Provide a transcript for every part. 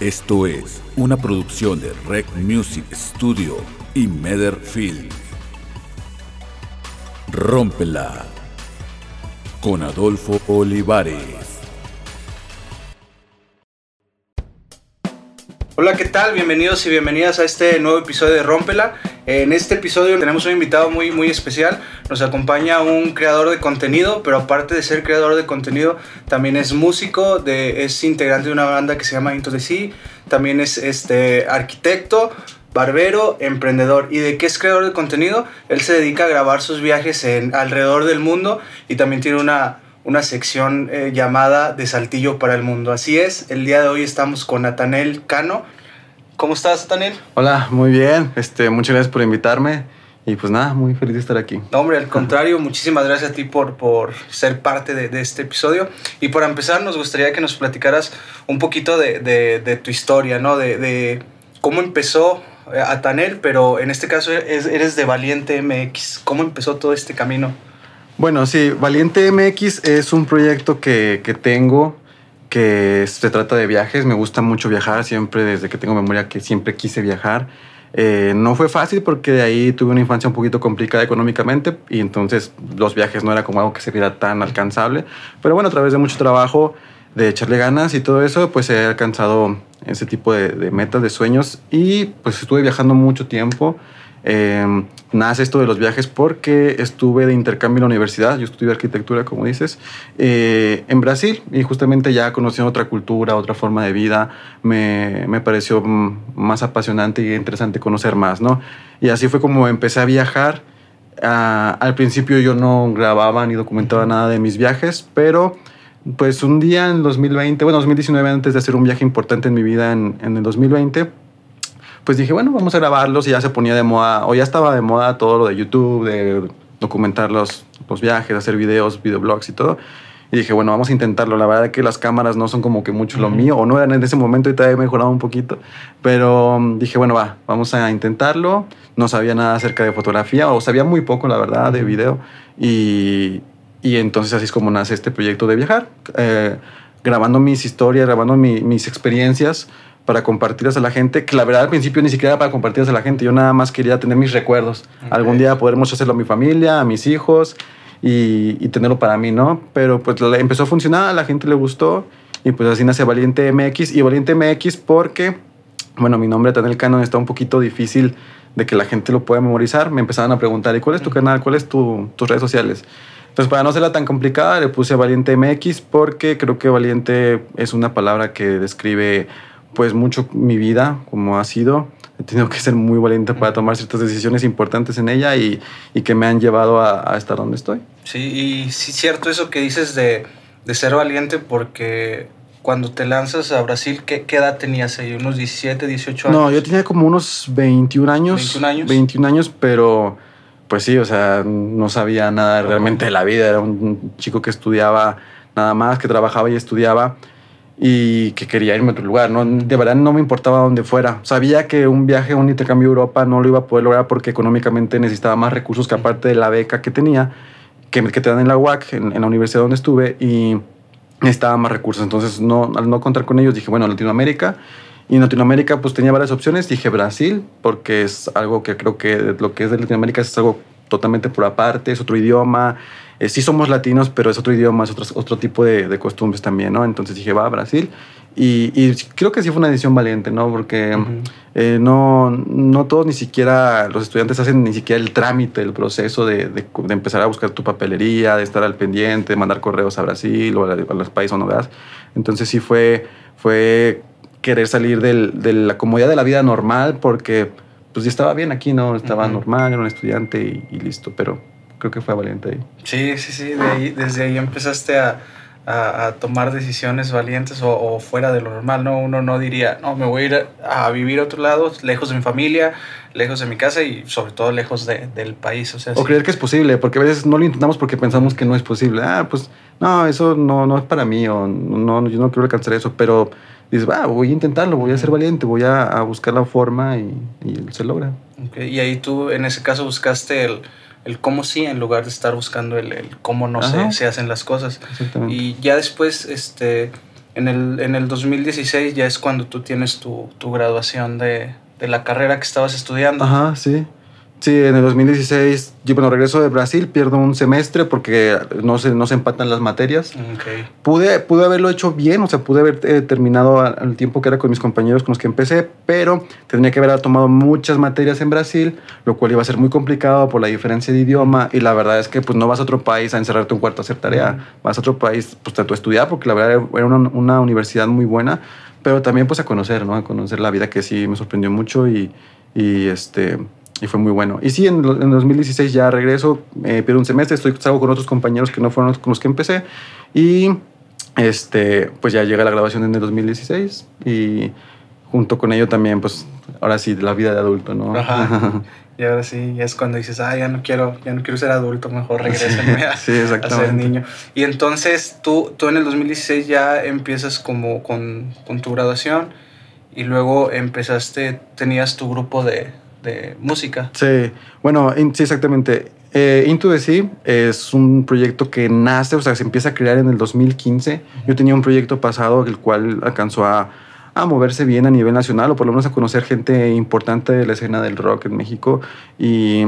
Esto es una producción de Rec Music Studio y Meder Film. Rómpela con Adolfo Olivares. Hola, ¿qué tal? Bienvenidos y bienvenidas a este nuevo episodio de Rómpela. En este episodio tenemos un invitado muy, muy especial. Nos acompaña un creador de contenido, pero aparte de ser creador de contenido, también es músico, de, es integrante de una banda que se llama Into the Sea, también es este, arquitecto, barbero, emprendedor. ¿Y de qué es creador de contenido? Él se dedica a grabar sus viajes en, alrededor del mundo y también tiene una, una sección eh, llamada De Saltillo para el Mundo. Así es, el día de hoy estamos con Natanel Cano. ¿Cómo estás, Natanel? Hola, muy bien. Este, muchas gracias por invitarme. Y pues nada, muy feliz de estar aquí. No, hombre, al contrario, muchísimas gracias a ti por, por ser parte de, de, este episodio. Y para empezar, nos gustaría que nos platicaras un poquito de, de, de tu historia, ¿no? De, cómo empezó eh, Atanel, pero en este caso eres de Valiente MX. ¿Cómo empezó todo este camino? Bueno, sí, Valiente MX es un proyecto que, que tengo que se trata de viajes. Me gusta mucho viajar, siempre desde que tengo memoria que siempre quise viajar. Eh, no fue fácil porque de ahí tuve una infancia un poquito complicada económicamente y entonces los viajes no era como algo que se viera tan alcanzable. Pero bueno, a través de mucho trabajo, de echarle ganas y todo eso, pues he alcanzado ese tipo de, de metas, de sueños y pues estuve viajando mucho tiempo. Eh, nace esto de los viajes porque estuve de intercambio en la universidad, yo estudié arquitectura, como dices, eh, en Brasil y justamente ya conociendo otra cultura, otra forma de vida, me, me, pareció más apasionante y interesante conocer más, ¿no? Y así fue como empecé a viajar. Uh, al principio yo no grababa ni documentaba nada de mis viajes, pero pues un día en 2020, bueno, 2019, antes de hacer un viaje importante en mi vida en, en el 2020, pues dije, bueno, vamos a grabarlos y ya se ponía de moda, o ya estaba de moda todo lo de YouTube, de documentar los, los viajes, hacer videos, videoblogs y todo. Y dije, bueno, vamos a intentarlo. La verdad es que las cámaras no son como que mucho lo mío, o no eran en ese momento y todavía he mejorado un poquito. Pero um, dije, bueno, va, vamos a intentarlo. No sabía nada acerca de fotografía, o sabía muy poco, la verdad, de video. Y, y entonces así es como nace este proyecto de viajar, eh, grabando mis historias, grabando mi, mis experiencias para compartirlas a la gente, que la verdad al principio ni siquiera era para compartirlas a la gente, yo nada más quería tener mis recuerdos. Okay. Algún día poder hacerlo a mi familia, a mis hijos y, y, tenerlo para mí, ¿no? Pero pues empezó a funcionar, a la gente le gustó y pues así nace Valiente MX y Valiente MX porque, bueno, mi nombre Tanel Canon está un poquito difícil de que la gente lo pueda memorizar. Me empezaban a preguntar, ¿y cuál es tu canal? ¿Cuál es tu, tus redes sociales? Entonces, para no hacerla tan complicada, le puse Valiente MX porque creo que valiente es una palabra que describe pues mucho mi vida, como ha sido. He tenido que ser muy valiente para tomar ciertas decisiones importantes en ella y, y que me han llevado a, a, estar donde estoy. Sí, y sí, cierto eso que dices de, de ser valiente, porque cuando te lanzas a Brasil, ¿qué, qué edad tenías ahí? ¿Unos 17, 18 años? No, yo tenía como unos 21 años. 21 años. 21 años, pero pues sí, o sea, no sabía nada realmente de la vida. Era un chico que estudiaba nada más, que trabajaba y estudiaba y que quería irme a otro lugar. ¿no? De verdad no me importaba dónde fuera. Sabía que un viaje, un intercambio a Europa no lo iba a poder lograr porque económicamente necesitaba más recursos que aparte de la beca que tenía, que, que te dan en la UAC, en, en la universidad donde estuve, y necesitaba más recursos. Entonces, no, al no contar con ellos, dije, bueno, Latinoamérica. Y en Latinoamérica pues tenía varias opciones. Dije Brasil, porque es algo que creo que lo que es de Latinoamérica es algo totalmente por aparte, es otro idioma, eh, sí somos latinos, pero es otro idioma, es otro, otro tipo de, de, costumbres también, ¿no? Entonces dije, va a Brasil. Y, y, creo que sí fue una decisión valiente, ¿no? Porque uh -huh. eh, no, no todos, ni siquiera los estudiantes hacen ni siquiera el trámite, el proceso de, de, de, empezar a buscar tu papelería, de estar al pendiente, de mandar correos a Brasil o a, a los países donde. Entonces sí fue, fue querer salir del, de la comodidad de la vida normal porque pues ya estaba bien aquí, ¿no? Estaba uh -huh. normal, era un estudiante y, y listo, pero creo que fue valiente ahí. Sí, sí, sí, de ahí, desde ahí empezaste a, a, a tomar decisiones valientes o, o, fuera de lo normal, ¿no? Uno no diría, no, me voy a ir a, a, vivir a otro lado, lejos de mi familia, lejos de mi casa y sobre todo lejos de, del país. O, sea, o sí. creer que es posible, porque a veces no lo intentamos porque pensamos que no es posible. Ah, pues no, eso no, no es para mí o no, yo no quiero alcanzar eso, pero dices, va, voy a intentarlo, voy a ser valiente, voy a, a buscar la forma y, y se logra. Okay. Y ahí tú en ese caso buscaste el el cómo sí en lugar de estar buscando el, el cómo no se, se, hacen las cosas. Y ya después, este, en el, en el 2016 ya es cuando tú tienes tu, tu graduación de, de la carrera que estabas estudiando. Ajá, sí. Sí, en el 2016, yo bueno, regreso de Brasil, pierdo un semestre porque no se, no se empatan las materias. Ok. Pude, pude haberlo hecho bien, o sea, pude haber eh, terminado al, tiempo que era con mis compañeros con los que empecé, pero tendría que haber tomado muchas materias en Brasil, lo cual iba a ser muy complicado por la diferencia de idioma y la verdad es que pues no vas a otro país a encerrarte un cuarto a hacer tarea, vas a otro país pues a tu estudiar porque la verdad era una, una universidad muy buena, pero también pues a conocer, ¿no? A conocer la vida que sí me sorprendió mucho y, y este... Y fue muy bueno. Y sí, en, en 2016 ya regreso, eh, pierdo un semestre, estoy salgo con otros compañeros que no fueron con los que empecé. Y este, pues ya llega la grabación en el 2016 y junto con ello también, pues ahora sí, la vida de adulto, ¿no? Ajá. Y ahora sí, es cuando dices, ah, ya no quiero, ya no quiero ser adulto, mejor regrésenme a, sí, a ser niño. Y entonces tú, tú en el 2016 ya empiezas como con, con tu graduación y luego empezaste, tenías tu grupo de, de música. Sí, bueno, in- sí, exactamente. Eh, Into the Sea es un proyecto que nace, o sea, se empieza a crear en el 2015. Yo tenía un proyecto pasado el cual alcanzó a, a moverse bien a nivel nacional o por lo menos a conocer gente importante de la escena del rock en México y,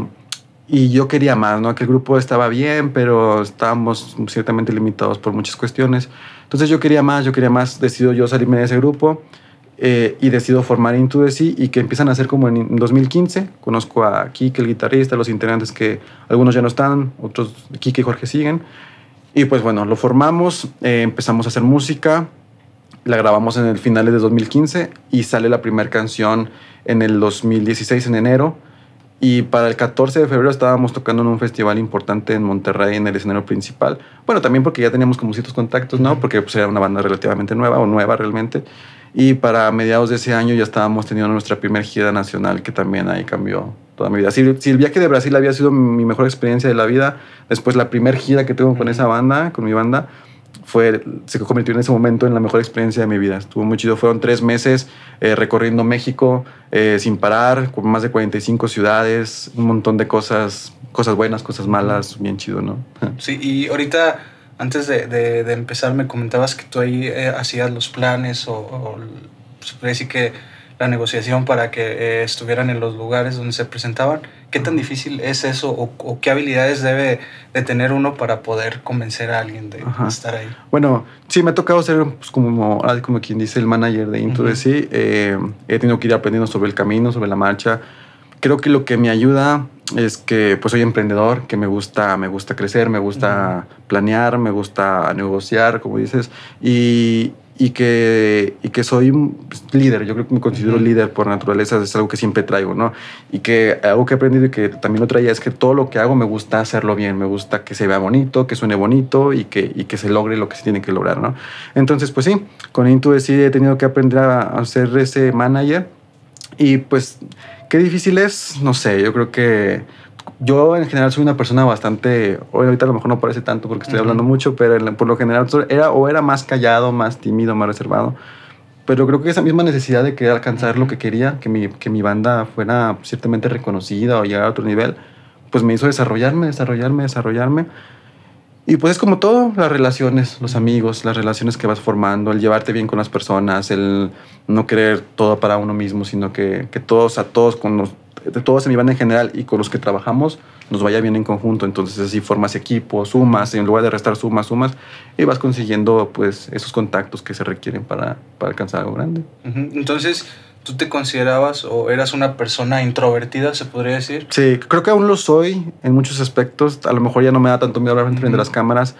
y yo quería más, ¿no? Que el grupo estaba bien, pero estábamos ciertamente limitados por muchas cuestiones. Entonces yo quería más, yo quería más, decido yo salirme de ese grupo eh, y decido formar Into the Sea y que empiezan a hacer como en 2015. Conozco a Kike, el guitarrista, los integrantes que algunos ya no están, otros Kike y Jorge siguen. Y pues bueno, lo formamos, eh, empezamos a hacer música, la grabamos en el finales de 2015 y sale la primera canción en el 2016 en enero. Y para el 14 de febrero estábamos tocando en un festival importante en Monterrey, en el escenario principal. Bueno, también porque ya teníamos como ciertos contactos, ¿no? Porque pues, era una banda relativamente nueva o nueva realmente. Y para mediados de ese año ya estábamos teniendo nuestra primera gira nacional, que también ahí cambió toda mi vida. Si, si el viaje de Brasil había sido mi mejor experiencia de la vida, después la primera gira que tengo con esa banda, con mi banda, fue, se convirtió en ese momento en la mejor experiencia de mi vida. Estuvo muy chido. Fueron tres meses eh, recorriendo México eh, sin parar, con más de 45 ciudades, un montón de cosas, cosas buenas, cosas malas, bien chido, ¿no? Sí, y ahorita, antes de, de- de empezar, me comentabas que tú ahí eh, hacías los planes o, o el- se puede decir que la negociación para que eh, estuvieran en los lugares donde se presentaban. ¿Qué tan difícil es eso o, o qué habilidades debe de tener uno para poder convencer a alguien de Ajá. estar ahí? Bueno, sí, me ha tocado ser pues, como, como quien dice el manager de Into Ujú. the Sea. Eh, he tenido que ir aprendiendo sobre el camino, sobre la marcha. Creo que lo que me ayuda es que pues soy emprendedor, que me gusta, me gusta crecer, me gusta planear, me gusta negociar, como dices, y, y que, y que soy pues, líder. Yo creo que me considero Ujú. líder por naturaleza, es algo que siempre traigo, ¿no? Y que algo que he aprendido y que también lo traía es que todo lo que hago me gusta hacerlo bien, me gusta que se vea bonito, que suene bonito y que, y que se logre lo que se tiene que lograr, ¿no? Entonces, pues sí, con the Sea he tenido que aprender a, a ser ese manager y pues, qué difícil es, no sé, yo creo que yo en general soy una persona bastante, hoy ahorita a lo mejor no parece tanto porque estoy Ujú. hablando mucho, pero en por lo general era o era más callado, más tímido, más reservado. Pero creo que esa misma necesidad de querer alcanzar lo que quería, que mi, que mi banda fuera ciertamente reconocida o llegar a otro nivel, pues me hizo desarrollarme, desarrollarme, desarrollarme. Y pues es como todo, las relaciones, los amigos, las relaciones que vas formando, el llevarte bien con las personas, el no querer todo para uno mismo, sino que, que todos, a todos, con los, todos en mi banda en general y con los que trabajamos, nos vaya bien en conjunto. Entonces así formas equipo, sumas, en lugar de restar sumas, sumas, y vas consiguiendo pues esos contactos que se requieren para, para alcanzar algo grande. Entonces, ¿tú te considerabas o eras una persona introvertida, se podría decir? Sí, creo que aún lo soy en muchos aspectos. A lo mejor ya no me da tanto miedo hablar frente de las cámaras,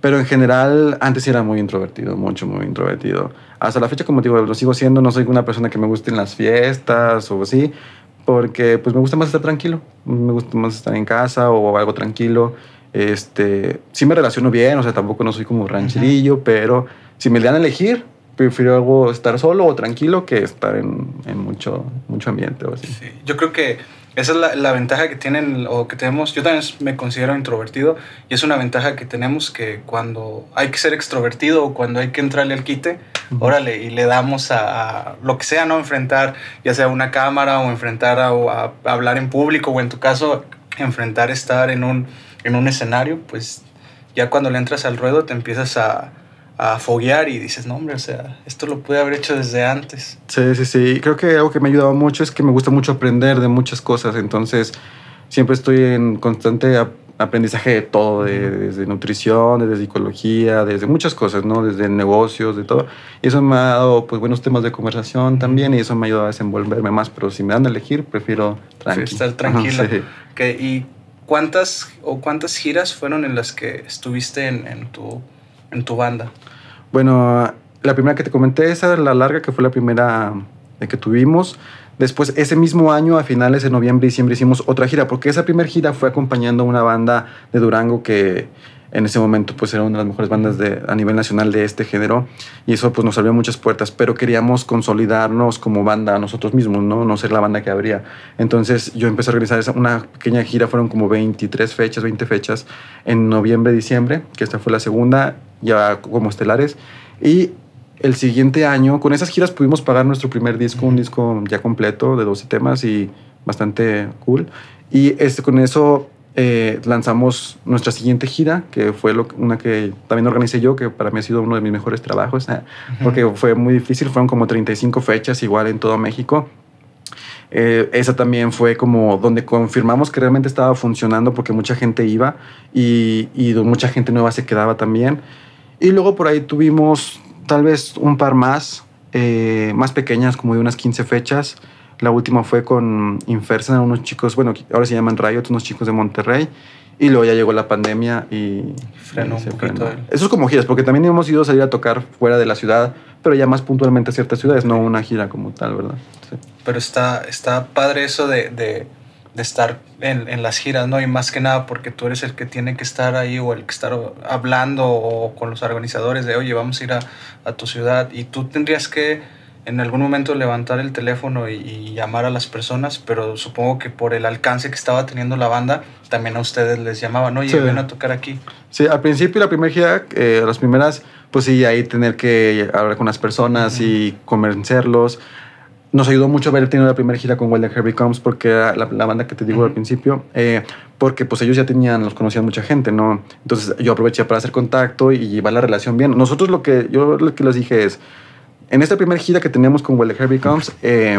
pero en general antes era muy introvertido, mucho, muy introvertido. Hasta la fecha, como te digo, lo sigo siendo. No soy una persona que me guste en las fiestas o así, porque pues me gusta más estar tranquilo. Me gusta más estar en casa o algo tranquilo. Este, sí me relaciono bien, o sea, tampoco no soy como rancherillo, pero si me dan a elegir, prefiero algo estar solo o tranquilo que estar en, en mucho, mucho ambiente o así. Sí, yo creo que esa es la, la ventaja que tienen o que tenemos. Yo también me considero introvertido y es una ventaja que tenemos que cuando hay que ser extrovertido o cuando hay que entrarle al quite, Ujú. órale, y le damos a, a lo que sea, ¿no? Enfrentar ya sea una cámara o enfrentar a, a hablar en público o en tu caso, enfrentar estar en un, en un escenario, pues ya cuando le entras al ruedo te empiezas a, a foguear y dices, no, hombre, o sea, esto lo pude haber hecho desde antes. Sí, sí, sí. Creo que algo que me ha ayudado mucho es que me gusta mucho aprender de muchas cosas. Entonces, siempre estoy en constante aprendizaje de todo, desde nutrición, desde psicología, desde muchas cosas, ¿no? Desde negocios, de todo. Y eso me ha dado, pues, buenos temas de conversación también y eso me ha ayudado a desenvolverme más. Pero si me dan a elegir, prefiero estar tranquilo. ¿Y cuántas o cuántas giras fueron en las que estuviste en, en tu en tu banda? Bueno, la primera que te comenté, esa la larga, que fue la primera que tuvimos. Después, ese mismo año, a finales de noviembre y diciembre, hicimos otra gira, porque esa primera gira fue acompañando a una banda de Durango que en ese momento pues era una de las mejores bandas de, a nivel nacional de este género y eso pues nos abrió muchas puertas, pero queríamos consolidarnos como banda nosotros mismos, ¿no? No ser la banda que habría. Entonces yo empecé a organizar esa, una pequeña gira, fueron como 23 fechas, 20 fechas en noviembre, diciembre, que esta fue la segunda, ya como estelares. Y el siguiente año, con esas giras pudimos pagar nuestro primer disco, un disco ya completo de 12 temas y bastante cool. Y este, con eso eh, lanzamos nuestra siguiente gira, que fue lo, una que también organicé yo, que para mí ha sido uno de mis mejores trabajos, eh, porque fue muy difícil, fueron como 35 fechas igual en todo México. Eh, esa también fue como donde confirmamos que realmente estaba funcionando porque mucha gente iba y, y mucha gente nueva se quedaba también. Y luego por ahí tuvimos tal vez un par más, más pequeñas, como de unas 15 fechas. La última fue con Infersa, unos chicos, bueno, ahora se llaman Riot, unos chicos de Monterrey. Y luego ya llegó la pandemia y... Frenó un poquito. Eso es como giras, porque también hemos ido a salir a tocar fuera de la ciudad, pero ya más puntualmente a ciertas ciudades, no una gira como tal, ¿verdad? Pero está, está padre eso de, de, de estar en, en, las giras, ¿no? Y más que nada porque tú eres el que tiene que estar ahí o el que estar hablando o con los organizadores de, oye, vamos a ir a, a tu ciudad y tú tendrías que en algún momento levantar el teléfono y, llamar a las personas, pero supongo que por el alcance que estaba teniendo la banda, también a ustedes les llamaban, oye, ven a tocar aquí. Sí, al principio, la primera gira, eh, las primeras, pues sí, ahí tener que hablar con las personas y convencerlos. Nos ayudó mucho haber tenido la primera gira con the Heavy Comes, porque era la, banda que te digo al principio, eh, porque pues ellos ya tenían, los conocían mucha gente, ¿no? Entonces yo aproveché para hacer contacto y llevar la relación bien. Nosotros lo que yo lo que les dije es, en esta primera gira que tenemos con Well the Heavy Comes, eh,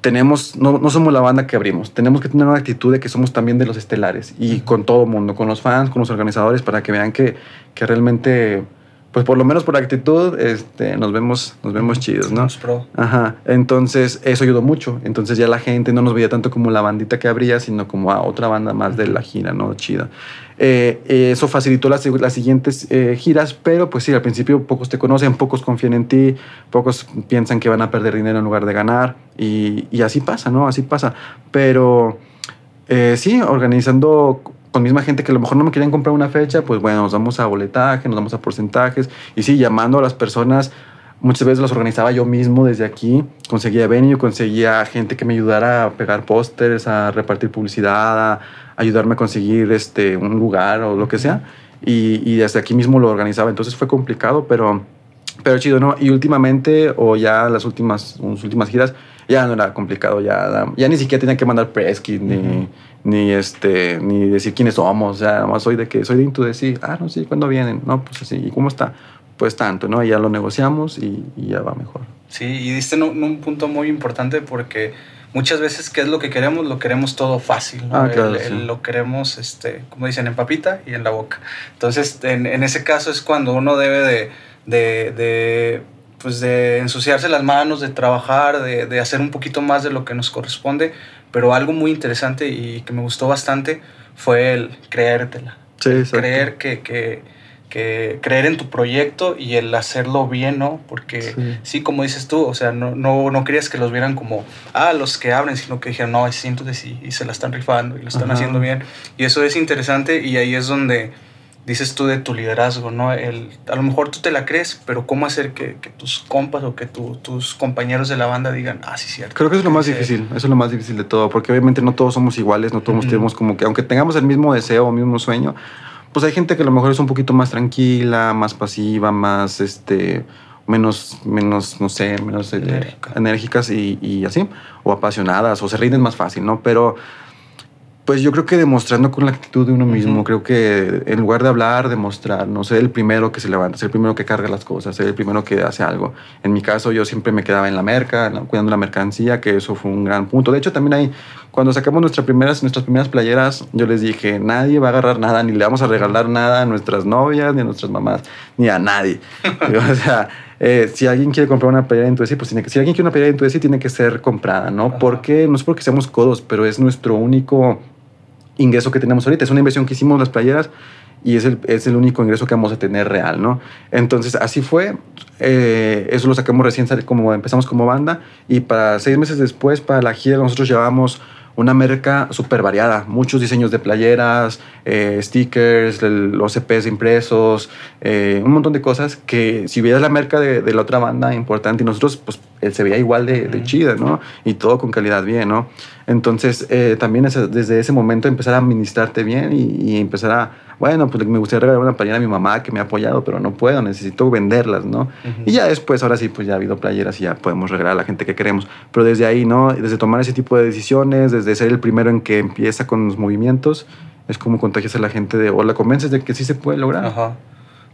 tenemos, no, no, somos la banda que abrimos, tenemos que tener una actitud de que somos también de los estelares y con todo el mundo, con los fans, con los organizadores, para que vean que, que realmente pues por lo menos por actitud, este, nos vemos, nos vemos chidos, ¿no? Pro. Ajá. Entonces, eso ayudó mucho. Entonces ya la gente no nos veía tanto como la bandita que habría, sino como a otra banda más de la gira, ¿no? Chida. Eh, eso facilitó las, las siguientes eh, giras, pero pues sí, al principio pocos te conocen, pocos confían en ti, pocos piensan que van a perder dinero en lugar de ganar, y, así pasa, ¿no? Así pasa. Pero eh, sí, organizando con misma gente que a lo mejor no me querían comprar una fecha, pues bueno, nos damos a boletaje, nos damos a porcentajes y sí, llamando a las personas. Muchas veces los organizaba yo mismo desde aquí. Conseguía venue, conseguía gente que me ayudara a pegar pósters, a repartir publicidad, a ayudarme a conseguir este, un lugar o lo que sea. Y, y desde aquí mismo lo organizaba. Entonces fue complicado, pero, pero chido, ¿no? Y últimamente, o ya las últimas, las últimas giras, ya no era complicado, ya, ya ni siquiera tenía que mandar press kit, ni ni este ni decir quiénes somos, o sea, nada más soy de que soy de Into decir, ah, no, sí, ¿cuándo vienen? No, pues así, ¿y cómo está? Pues tanto, ¿no? Y ya lo negociamos y, ya va mejor. Sí, y diste un, un, punto muy importante porque muchas veces, ¿qué es lo que queremos? Lo queremos todo fácil, ¿no? Ah, claro, Lo queremos, este, como dicen, en papita y en la boca. Entonces, en, en ese caso es cuando uno debe de, de, de pues de ensuciarse las manos, de trabajar, de, de hacer un poquito más de lo que nos corresponde pero algo muy interesante y que me gustó bastante fue el creértela. Sí, creer que, que, que, creer en tu proyecto y el hacerlo bien, ¿no? Porque sí, como dices tú, o sea, no, no, no querías que los vieran como, ah, los que abren, sino que dijeran, no, siento de sí, y se la están rifando y lo están haciendo bien. Y eso es interesante y ahí es donde dices tú de tu liderazgo, ¿no? El, a lo mejor tú te la crees, pero ¿cómo hacer que, que tus compas o que tu, tus compañeros de la banda digan, ah, sí, cierto? Creo que es lo más difícil, eso es lo más difícil de todo, porque obviamente no todos somos iguales, no todos tenemos como que, aunque tengamos el mismo deseo o mismo sueño, pues hay gente que a lo mejor es un poquito más tranquila, más pasiva, más, este, menos, menos no sé, menos eh, enérgicas y, y así, o apasionadas, o se rinden más fácil, ¿no? Pero Pues yo creo que demostrando con la actitud de uno mismo, creo que en lugar de hablar, demostrar, no ser el primero que se levanta, ser el primero que carga las cosas, ser el primero que hace algo. En mi caso yo siempre me quedaba en la merca, cuidando la mercancía, que eso fue un gran punto. De hecho también ahí, cuando sacamos nuestras primeras, nuestras primeras playeras, yo les dije, nadie va a agarrar nada, ni le vamos a regalar nada a nuestras novias, ni a nuestras mamás, ni a nadie. o sea, eh, si alguien quiere comprar una playera en tu pues tiene que, si alguien quiere una playera en tu tiene que ser comprada, ¿no? Porque no es porque seamos codos, pero es nuestro único ingreso que tenemos ahorita. Es una inversión que hicimos las playeras y es el, es el único ingreso que vamos a tener real, ¿no? Entonces, así fue. Eh, eso lo sacamos recién, como empezamos como banda y para seis meses después, para la gira, nosotros llevamos una merca súper variada, muchos diseños de playeras, eh, stickers, los EPs impresos, eh, un montón de cosas que si vieras la merca de, de, la otra banda importante y nosotros, pues se veía igual de, de, chida, ¿no? Y todo con calidad bien, ¿no? Entonces, eh, también desde ese momento empezar a administrarte bien y, y empezar a bueno, pues me gustaría regalar una playera a mi mamá que me ha apoyado, pero no puedo, necesito venderlas, ¿no? Y ya después, ahora sí, pues ya ha habido playeras y ya podemos regalar a la gente que queremos. Pero desde ahí, ¿no? Desde tomar ese tipo de decisiones, desde ser el primero en que empieza con los movimientos, es como contagias a la gente de, o la convences de que sí se puede lograr. Ajá.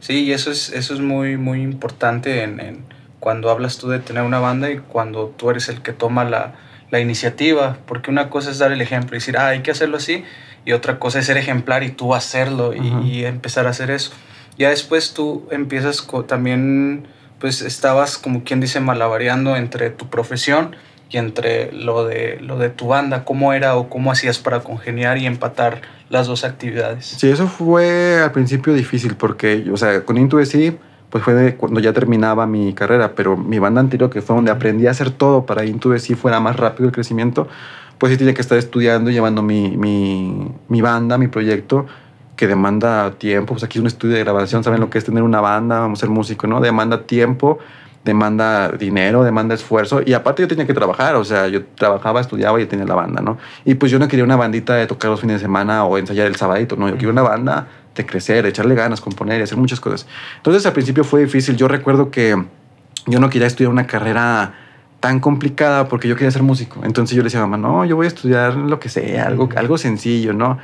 Sí, y eso es, eso es muy, muy importante en, cuando hablas tú de tener una banda y cuando tú eres el que toma la, la iniciativa, porque una cosa es dar el ejemplo y decir, ah, hay que hacerlo así, y otra cosa es ser ejemplar y tú hacerlo y, empezar a hacer eso. Ya después tú empiezas también, pues estabas como quien dice malabareando entre tu profesión y entre lo de, lo de tu banda, cómo era o cómo hacías para congeniar y empatar las dos actividades. Sí, eso fue al principio difícil porque, o sea, con Intuitive pues fue cuando ya terminaba mi carrera, pero mi banda anterior, que fue donde aprendí a hacer todo para Intuitive fuera más rápido el crecimiento, pues sí tenía que estar estudiando y llevando mi, mi, mi, banda, mi proyecto, que demanda tiempo. Pues aquí es un estudio de grabación, saben lo que es tener una banda, vamos a ser músico, ¿no? Demanda tiempo, demanda dinero, demanda esfuerzo. Y aparte yo tenía que trabajar, o sea, yo trabajaba, estudiaba y tenía la banda, ¿no? Y pues yo no quería una bandita de tocar los fines de semana o ensayar el sabadito, no, yo quería una banda de crecer, de echarle ganas, componer y hacer muchas cosas. Entonces al principio fue difícil. Yo recuerdo que yo no quería estudiar una carrera tan complicada porque yo quería ser músico. Entonces yo le decía a mamá, no, yo voy a estudiar lo que sea, algo, algo sencillo, ¿no?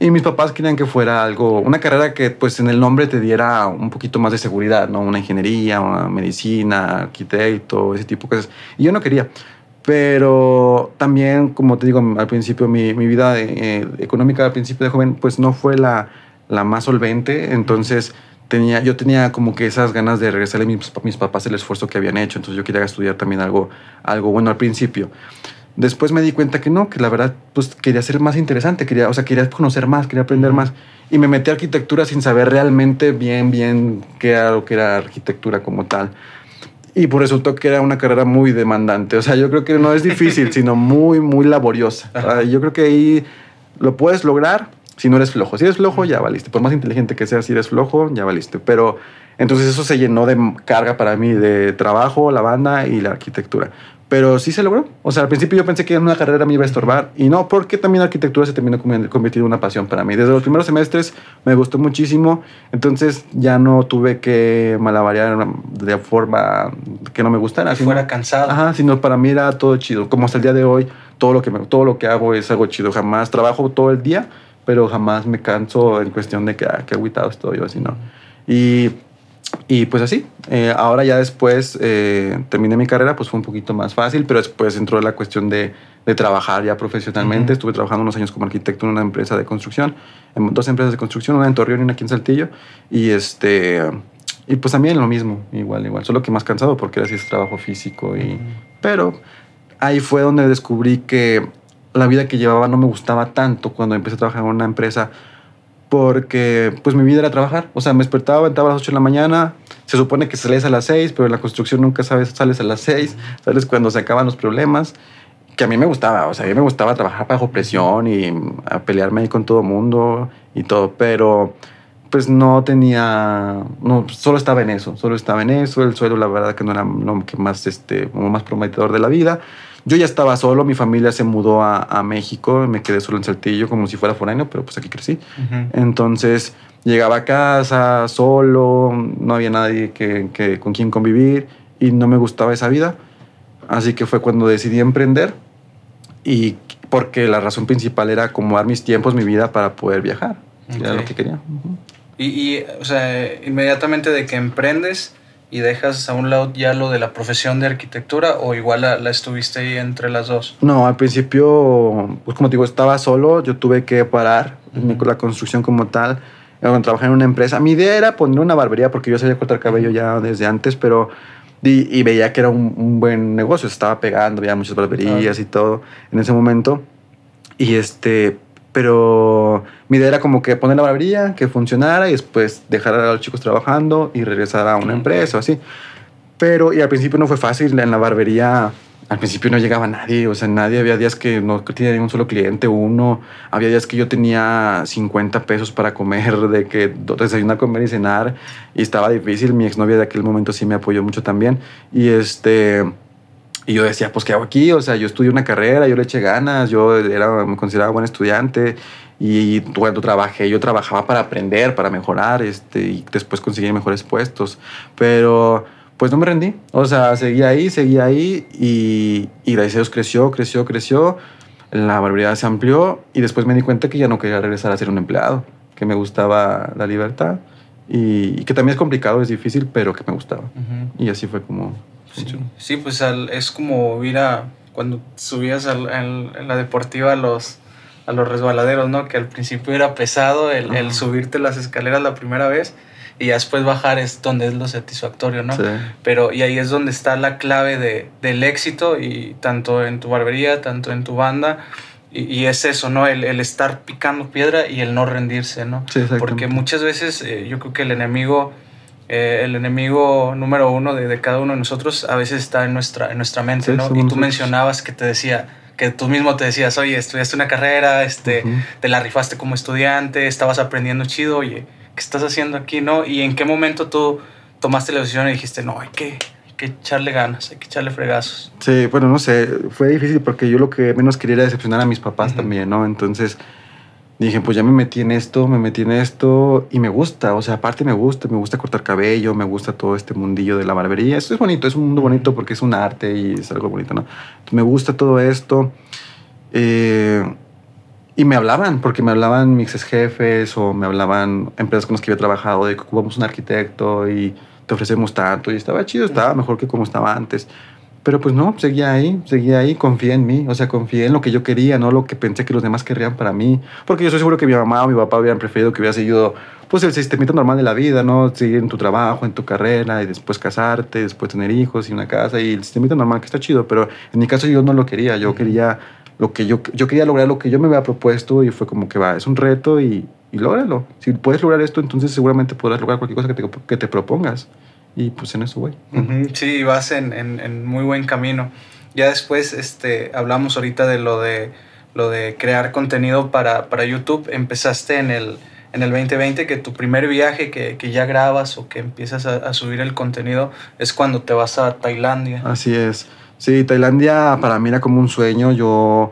Y mis papás querían que fuera algo, una carrera que pues en el nombre te diera un poquito más de seguridad, ¿no? Una ingeniería, una medicina, arquitecto, ese tipo de cosas. Y yo no quería. Pero también, como te digo, al principio mi, mi vida eh, económica al principio de joven pues no fue la, la más solvente. Entonces tenía, yo tenía como que esas ganas de regresarle a mis, mis papás el esfuerzo que habían hecho, entonces yo quería estudiar también algo, algo bueno al principio. Después me di cuenta que no, que la verdad pues quería ser más interesante, quería, o sea, quería conocer más, quería aprender más. Y me metí a arquitectura sin saber realmente bien, bien qué era lo que era arquitectura como tal. Y por pues resultó que era una carrera muy demandante. O sea, yo creo que no es difícil, sino muy, muy laboriosa. Yo creo que ahí lo puedes lograr, si no eres flojo. Si eres flojo, ya valiste. Por más inteligente que seas, si eres flojo, ya valiste. Pero entonces eso se llenó de carga para mí, de trabajo, la banda y la arquitectura. Pero sí se logró. O sea, al principio yo pensé que en una carrera me iba a estorbar. Y no, porque también la arquitectura se terminó convirtiendo en una pasión para mí. Desde los primeros semestres me gustó muchísimo. Entonces ya no tuve que malabarear de forma que no me gustara. Que fuera cansado. Ajá, sino para mí era todo chido. Como hasta el día de hoy, todo lo que, me, todo lo que hago es algo chido. Jamás trabajo todo el día pero jamás me canso en cuestión de que, ah, qué aguitado estoy o así, ¿no? Y, y pues así, eh, ahora ya después eh, terminé mi carrera, pues fue un poquito más fácil, pero después entró la cuestión de, de trabajar ya profesionalmente. Estuve trabajando unos años como arquitecto en una empresa de construcción, en dos empresas de construcción, una en Torreón y una aquí en Saltillo. Y este... Y pues también lo mismo, igual, igual. Solo que más cansado porque era así es trabajo físico. Y, Pero ahí fue donde descubrí que la vida que llevaba no me gustaba tanto cuando empecé a trabajar en una empresa porque pues mi vida era trabajar. O sea, me despertaba, entraba a las 8 de la mañana, se supone que sales a las 6, pero en la construcción nunca sabes, sales a las 6, sales cuando se acaban los problemas, que a mí me gustaba, o sea, a mí me gustaba trabajar bajo presión y a pelearme ahí con todo el mundo y todo, pero pues no tenía, no, solo estaba en eso, solo estaba en eso, el suelo la verdad que no era lo que más, este, como más prometedor de la vida yo ya estaba solo, mi familia se mudó a, a México, me quedé solo en Saltillo como si fuera foráneo, pero pues aquí crecí. Entonces llegaba a casa solo, no había nadie que, que, con quien convivir y no me gustaba esa vida. Así que fue cuando decidí emprender y porque la razón principal era acomodar mis tiempos, mi vida para poder viajar. Era lo que quería. Y, y, o sea, inmediatamente de que emprendes y dejas a un lado ya lo de la profesión de arquitectura o igual la, la estuviste ahí entre las dos. No, al principio, pues como te digo, estaba solo, yo tuve que parar mi- Ujú. la construcción como tal, eh, trabajar en una empresa. Mi idea era poner una barbería porque yo sabía cortar cabello ya desde antes, pero y, y veía que era un, un buen negocio, estaba pegando, había muchas barberías Claro. y todo en ese momento. Y este, pero mi idea era como que poner la barbería, que funcionara y después dejar a los chicos trabajando y regresar a una empresa o así. Pero, y al principio no fue fácil, en la barbería, al principio no llegaba nadie, o sea, nadie, había días que no tenía ni un solo cliente, uno, había días que yo tenía 50 pesos para comer, de que desayunar, comer y cenar, y estaba difícil, mi exnovia de aquel momento sí me apoyó mucho también, y este... Y yo decía, pues, ¿qué hago aquí? O sea, yo estudié una carrera, yo le eché ganas, yo era, me consideraba buen estudiante y cuando trabajé, yo trabajaba para aprender, para mejorar este, y después conseguir mejores puestos. Pero pues no me rendí. O sea, seguía ahí, seguía ahí y, y gracias a Dios creció, creció, creció. La barbería se amplió y después me di cuenta que ya no quería regresar a ser un empleado, que me gustaba la libertad y, y que también es complicado, es difícil, pero que me gustaba. Y así fue como Sí, pues al- es como ir a cuando subías al- al- en la deportiva a los, a los resbaladeros, ¿no? Que al principio era pesado el, subirte las escaleras la primera vez y después bajar es donde es lo satisfactorio, ¿no? Sí. Pero y ahí es donde está la clave de, del éxito y tanto en tu barbería, tanto en tu banda. Y, y es eso, ¿no? El, el estar picando piedra y el no rendirse, ¿no? Sí. Porque muchas veces eh, yo creo que el enemigo, eh, el enemigo número uno de, de cada uno de nosotros a veces está en nuestra, en nuestra mente, Sí, ¿no? Y tú nosotros. mencionabas que te decía, que tú mismo te decías, oye, estudiaste una carrera, este, te la rifaste como estudiante, estabas aprendiendo chido, oye, ¿qué estás haciendo aquí, no? Y en qué momento tú tomaste la decisión y dijiste, no, hay que, hay que echarle ganas, hay que echarle fregazos. Sí, bueno, no sé, fue difícil porque yo lo que menos quería era decepcionar a mis papás también, ¿no? Entonces dije, pues ya me metí en esto, me metí en esto y me gusta, o sea, aparte me gusta, me gusta cortar cabello, me gusta todo este mundillo de la barbería. Esto es bonito, es un mundo bonito porque es un arte y es algo bonito, ¿no? Entonces, me gusta todo esto. eh, y me hablaban, porque me hablaban mis ex jefes o me hablaban empresas con las que había trabajado de que ocupamos un arquitecto y te ofrecemos tanto. Y estaba chido, estaba mejor que como estaba antes. Pero pues no, seguía ahí, seguía ahí, confié en mí, o sea, confié en lo que yo quería, no lo que pensé que los demás querrían para mí. Porque yo estoy seguro que mi mamá o mi papá hubieran preferido que hubiera seguido pues el sistemita normal de la vida, ¿no? Seguir en tu trabajo, en tu carrera y después casarte, después tener hijos y una casa y el sistemita normal que está chido, pero en mi caso yo no lo quería, yo quería lo que yo, yo quería lograr lo que yo me había propuesto y fue como que va, es un reto y, y lógralo. Si puedes lograr esto, entonces seguramente podrás lograr cualquier cosa que te, que te propongas. Y pues en eso. Ujú, Sí, vas en, en, en muy buen camino. Ya después este, hablamos ahorita de lo de, lo de crear contenido para, para YouTube. Empezaste en el, en el 2020, que tu primer viaje que, que ya grabas o que empiezas a, a subir el contenido es cuando te vas a Tailandia. Así es. Sí, Tailandia para mí era como un sueño. Yo,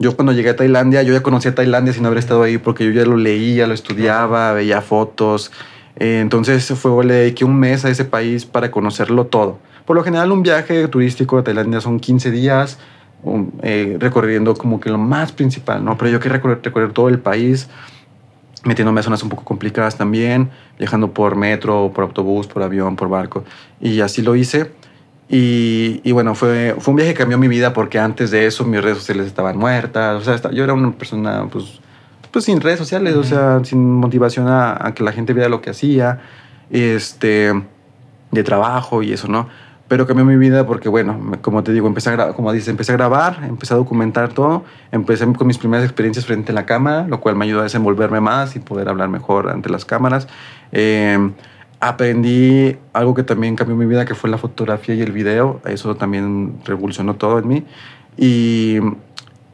yo cuando llegué a Tailandia, yo ya conocía Tailandia sin haber estado ahí porque yo ya lo leía, lo estudiaba, veía fotos. Eh, entonces fue, le dediqué un mes a ese país para conocerlo todo. Por lo general un viaje turístico a Tailandia son 15 días eh, recorriendo como que lo más principal, ¿no? Pero yo quería recorrer, todo el país metiéndome a zonas un poco complicadas también, viajando por metro, por autobús, por avión, por barco. Y así lo hice. Y, bueno, fue, fue un viaje que cambió mi vida porque antes de eso mis redes sociales estaban muertas. O sea, yo era una persona pues, pues sin redes sociales, o Ujú. sea, sin motivación a, a que la gente viera lo que hacía, este, de trabajo y eso, ¿no? Pero cambió mi vida porque, bueno, como te digo, empecé a, como dices, empecé a grabar, empecé a documentar todo, empecé con mis primeras experiencias frente a la cámara, lo cual me ayudó a desenvolverme más y poder hablar mejor ante las cámaras. Eh, aprendí algo que también cambió mi vida, que fue la fotografía y el video. Eso también revolucionó todo en mí. Y,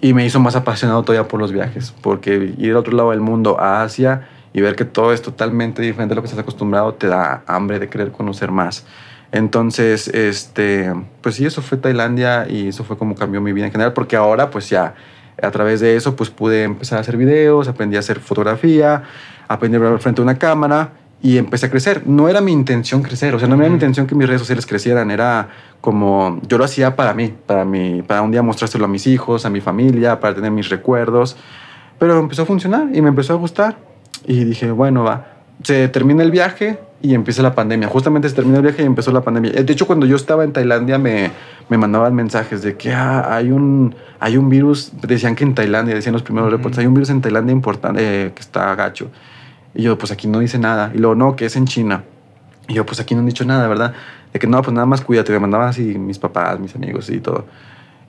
y me hizo más apasionado todavía por los viajes, porque ir al otro lado del mundo, a Asia, y ver que todo es totalmente diferente a lo que estás acostumbrado, te da hambre de querer conocer más. Entonces, este, pues sí, eso fue Tailandia y eso fue como cambió mi vida en general, porque ahora pues ya a través de eso pues pude empezar a hacer videos, aprendí a hacer fotografía, aprendí a hablar frente a una cámara y empecé a crecer. No era mi intención crecer, o sea, no era mi intención que mis redes sociales crecieran, era como yo lo hacía para mí, para mí, para un día mostrárselo a mis hijos, a mi familia, para tener mis recuerdos. Pero empezó a funcionar y me empezó a gustar y dije, bueno, va. Se termina el viaje y empieza la pandemia. Justamente se terminó el viaje y empezó la pandemia. De hecho, cuando yo estaba en Tailandia me, me mandaban mensajes de que ah, hay, un, hay un virus, decían que en Tailandia, decían los primeros reportes, hay un virus en Tailandia importante eh, que está gacho. Y yo, pues aquí no dice nada. Y luego, no, que es en China. Y yo, pues aquí no han dicho nada, ¿verdad? De que no, pues nada más cuídate. Me mandaban así mis papás, mis amigos y todo.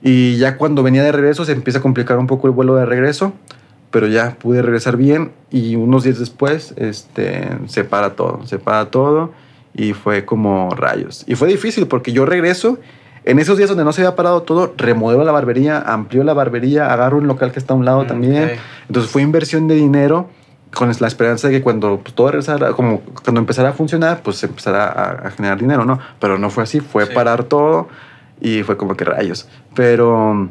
Y ya cuando venía de regreso se empieza a complicar un poco el vuelo de regreso, pero ya pude regresar bien y unos días después este, se para todo, se para todo y fue como rayos. Y fue difícil porque yo regreso, en esos días donde no se había parado todo, remodelo la barbería, amplió la barbería, agarro un local que está a un lado mm, también. Entonces fue inversión de dinero con la esperanza de que cuando pues, todo regresara, como cuando empezara a funcionar, pues empezara a, generar dinero, ¿no? Pero no fue así, fue parar todo y fue como que rayos. Pero,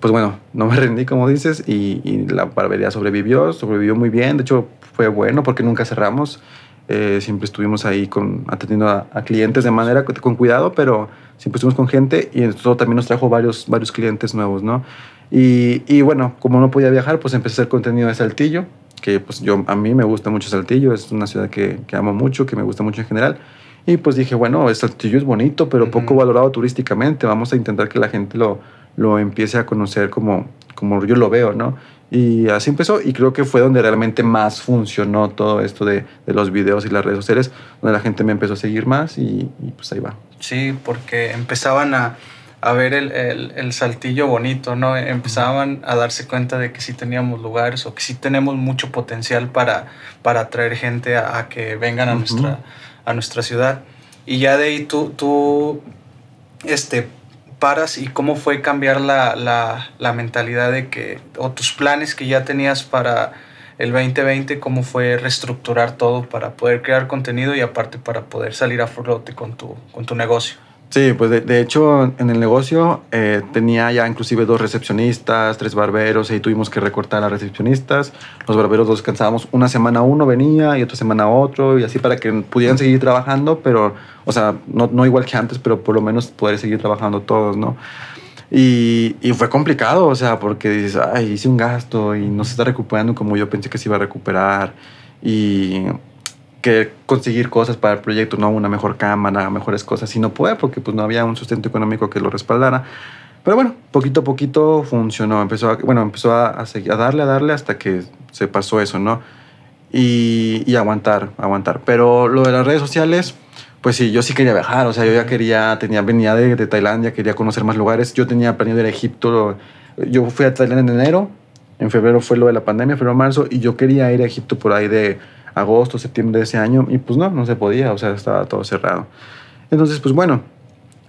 pues bueno, no me rendí, como dices, y, la barbería sobrevivió, sobrevivió muy bien. De hecho, fue bueno porque nunca cerramos. Eh, siempre estuvimos ahí con, atendiendo a, clientes de manera con cuidado, pero siempre estuvimos con gente y eso también nos trajo varios, varios clientes nuevos, ¿no? Y, y bueno, como no podía viajar, pues empecé a hacer contenido de Saltillo que pues yo, a mí me gusta mucho Saltillo, es una ciudad que, que amo mucho, que me gusta mucho en general. Y pues dije, bueno, Saltillo es bonito, pero poco valorado turísticamente, vamos a intentar que la gente lo, lo empiece a conocer como, como yo lo veo, ¿no? Y así empezó y creo que fue donde realmente más funcionó todo esto de, de los videos y las redes sociales, donde la gente me empezó a seguir más y, y pues ahí va. Sí, porque empezaban a a ver el, el, el, saltillo bonito, ¿no? Empezaban a darse cuenta de que sí teníamos lugares o que sí tenemos mucho potencial para, para atraer gente a, que vengan a, nuestra, a nuestra ciudad. Y ya de ahí tú, tú este, paras y cómo fue cambiar la, la, la mentalidad de que, o tus planes que ya tenías para el 2020, cómo fue reestructurar todo para poder crear contenido y aparte para poder salir a flote con tu, con tu negocio. Sí, pues de, hecho en el negocio eh, tenía ya inclusive dos recepcionistas, tres barberos, y tuvimos que recortar a recepcionistas. Los barberos los descansábamos una semana uno venía y otra semana otro, y así para que pudieran seguir trabajando, pero, o sea, no, no igual que antes, pero por lo menos poder seguir trabajando todos, ¿no? Y, y, fue complicado, o sea, porque dices, ay, hice un gasto y no se está recuperando como yo pensé que se iba a recuperar. Y que conseguir cosas para el proyecto, no una mejor cámara, mejores cosas, y no puede porque pues no había un sustento económico que lo respaldara. Pero bueno, poquito a poquito funcionó, empezó a, bueno, empezó a, darle, a darle hasta que se pasó eso, ¿no? Y, y, aguantar, aguantar. Pero lo de las redes sociales, pues sí, yo sí quería viajar, o sea, yo ya quería, tenía, venía de, de Tailandia, quería conocer más lugares, yo tenía planeado ir a Egipto, yo fui a Tailandia en enero, en febrero fue lo de la pandemia, febrero, marzo, y yo quería ir a Egipto por ahí de agosto, septiembre de ese año y pues no, no se podía, o sea, estaba todo cerrado. Entonces, pues bueno,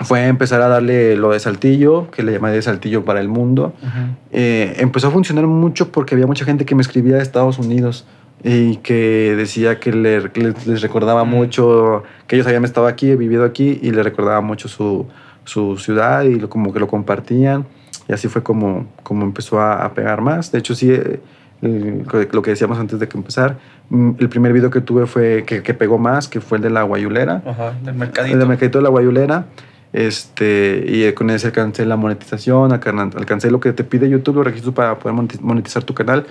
fue empezar a darle lo de Saltillo, que le llamé de Saltillo para el mundo. Eh, empezó a funcionar mucho porque había mucha gente que me escribía de Estados Unidos y que decía que les recordaba mucho, que ellos habían estado aquí, vivido aquí y les recordaba mucho su, su ciudad y lo, como que lo compartían. Y así fue como, como empezó a, a pegar más. De hecho, sí, eh, lo que decíamos antes de que empezar, mm, el primer video que tuve fue que, que pegó más, que fue el de la guayulera. Ajá, del mercadito. El del mercadito de la guayulera. Este, y con ese alcancé la monetización, alcancé lo que te pide YouTube, los requisitos para poder monetizar tu canal.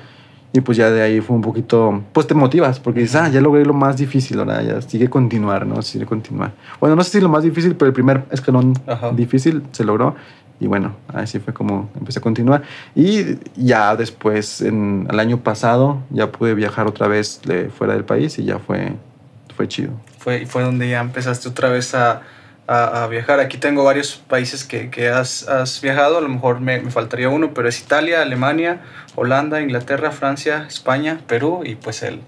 Y pues ya de ahí fue un poquito, pues te motivas, porque dices, ah, ya logré lo más difícil, ahora ya sigue continuar, ¿no? Sigue continuar. Bueno, no sé si lo más difícil, pero el primer escalón difícil se logró. Y bueno, así fue como empecé a continuar. Y ya después, en, el año pasado, ya pude viajar otra vez de fuera del país y ya fue, fue chido. Fue, fue donde ya empezaste otra vez a, a, a viajar. Aquí tengo varios países que, que has, has, viajado, a lo mejor me, me, faltaría uno, pero es Italia, Alemania, Holanda, Inglaterra, Francia, España, Perú y pues el,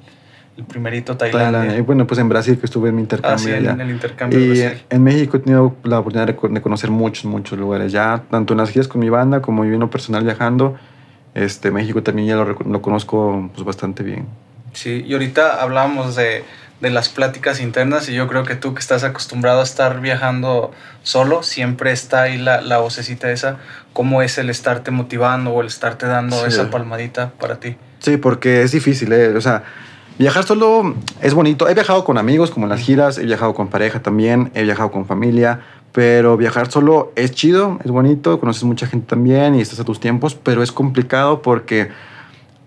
el primerito Tailandia. Y bueno, pues en Brasil que estuve en mi intercambio. Ah, allá. en el intercambio. Y en México he tenido la oportunidad de conocer muchos, muchos lugares. Ya, tanto en las giras con mi banda como yo en lo personal viajando, este, México también ya lo, lo conozco pues, bastante bien. Sí, y ahorita hablamos de, de las pláticas internas y yo creo que tú que estás acostumbrado a estar viajando solo, siempre está ahí la, la vocecita esa, cómo es el estarte motivando o el estarte dando sí. esa palmadita para ti. Sí, porque es difícil, ¿eh? O sea, Viajar solo es bonito. He viajado con amigos, como en las giras, he viajado con pareja también, he viajado con familia, pero viajar solo es chido, es bonito, conoces mucha gente también y estás a tus tiempos, pero es complicado porque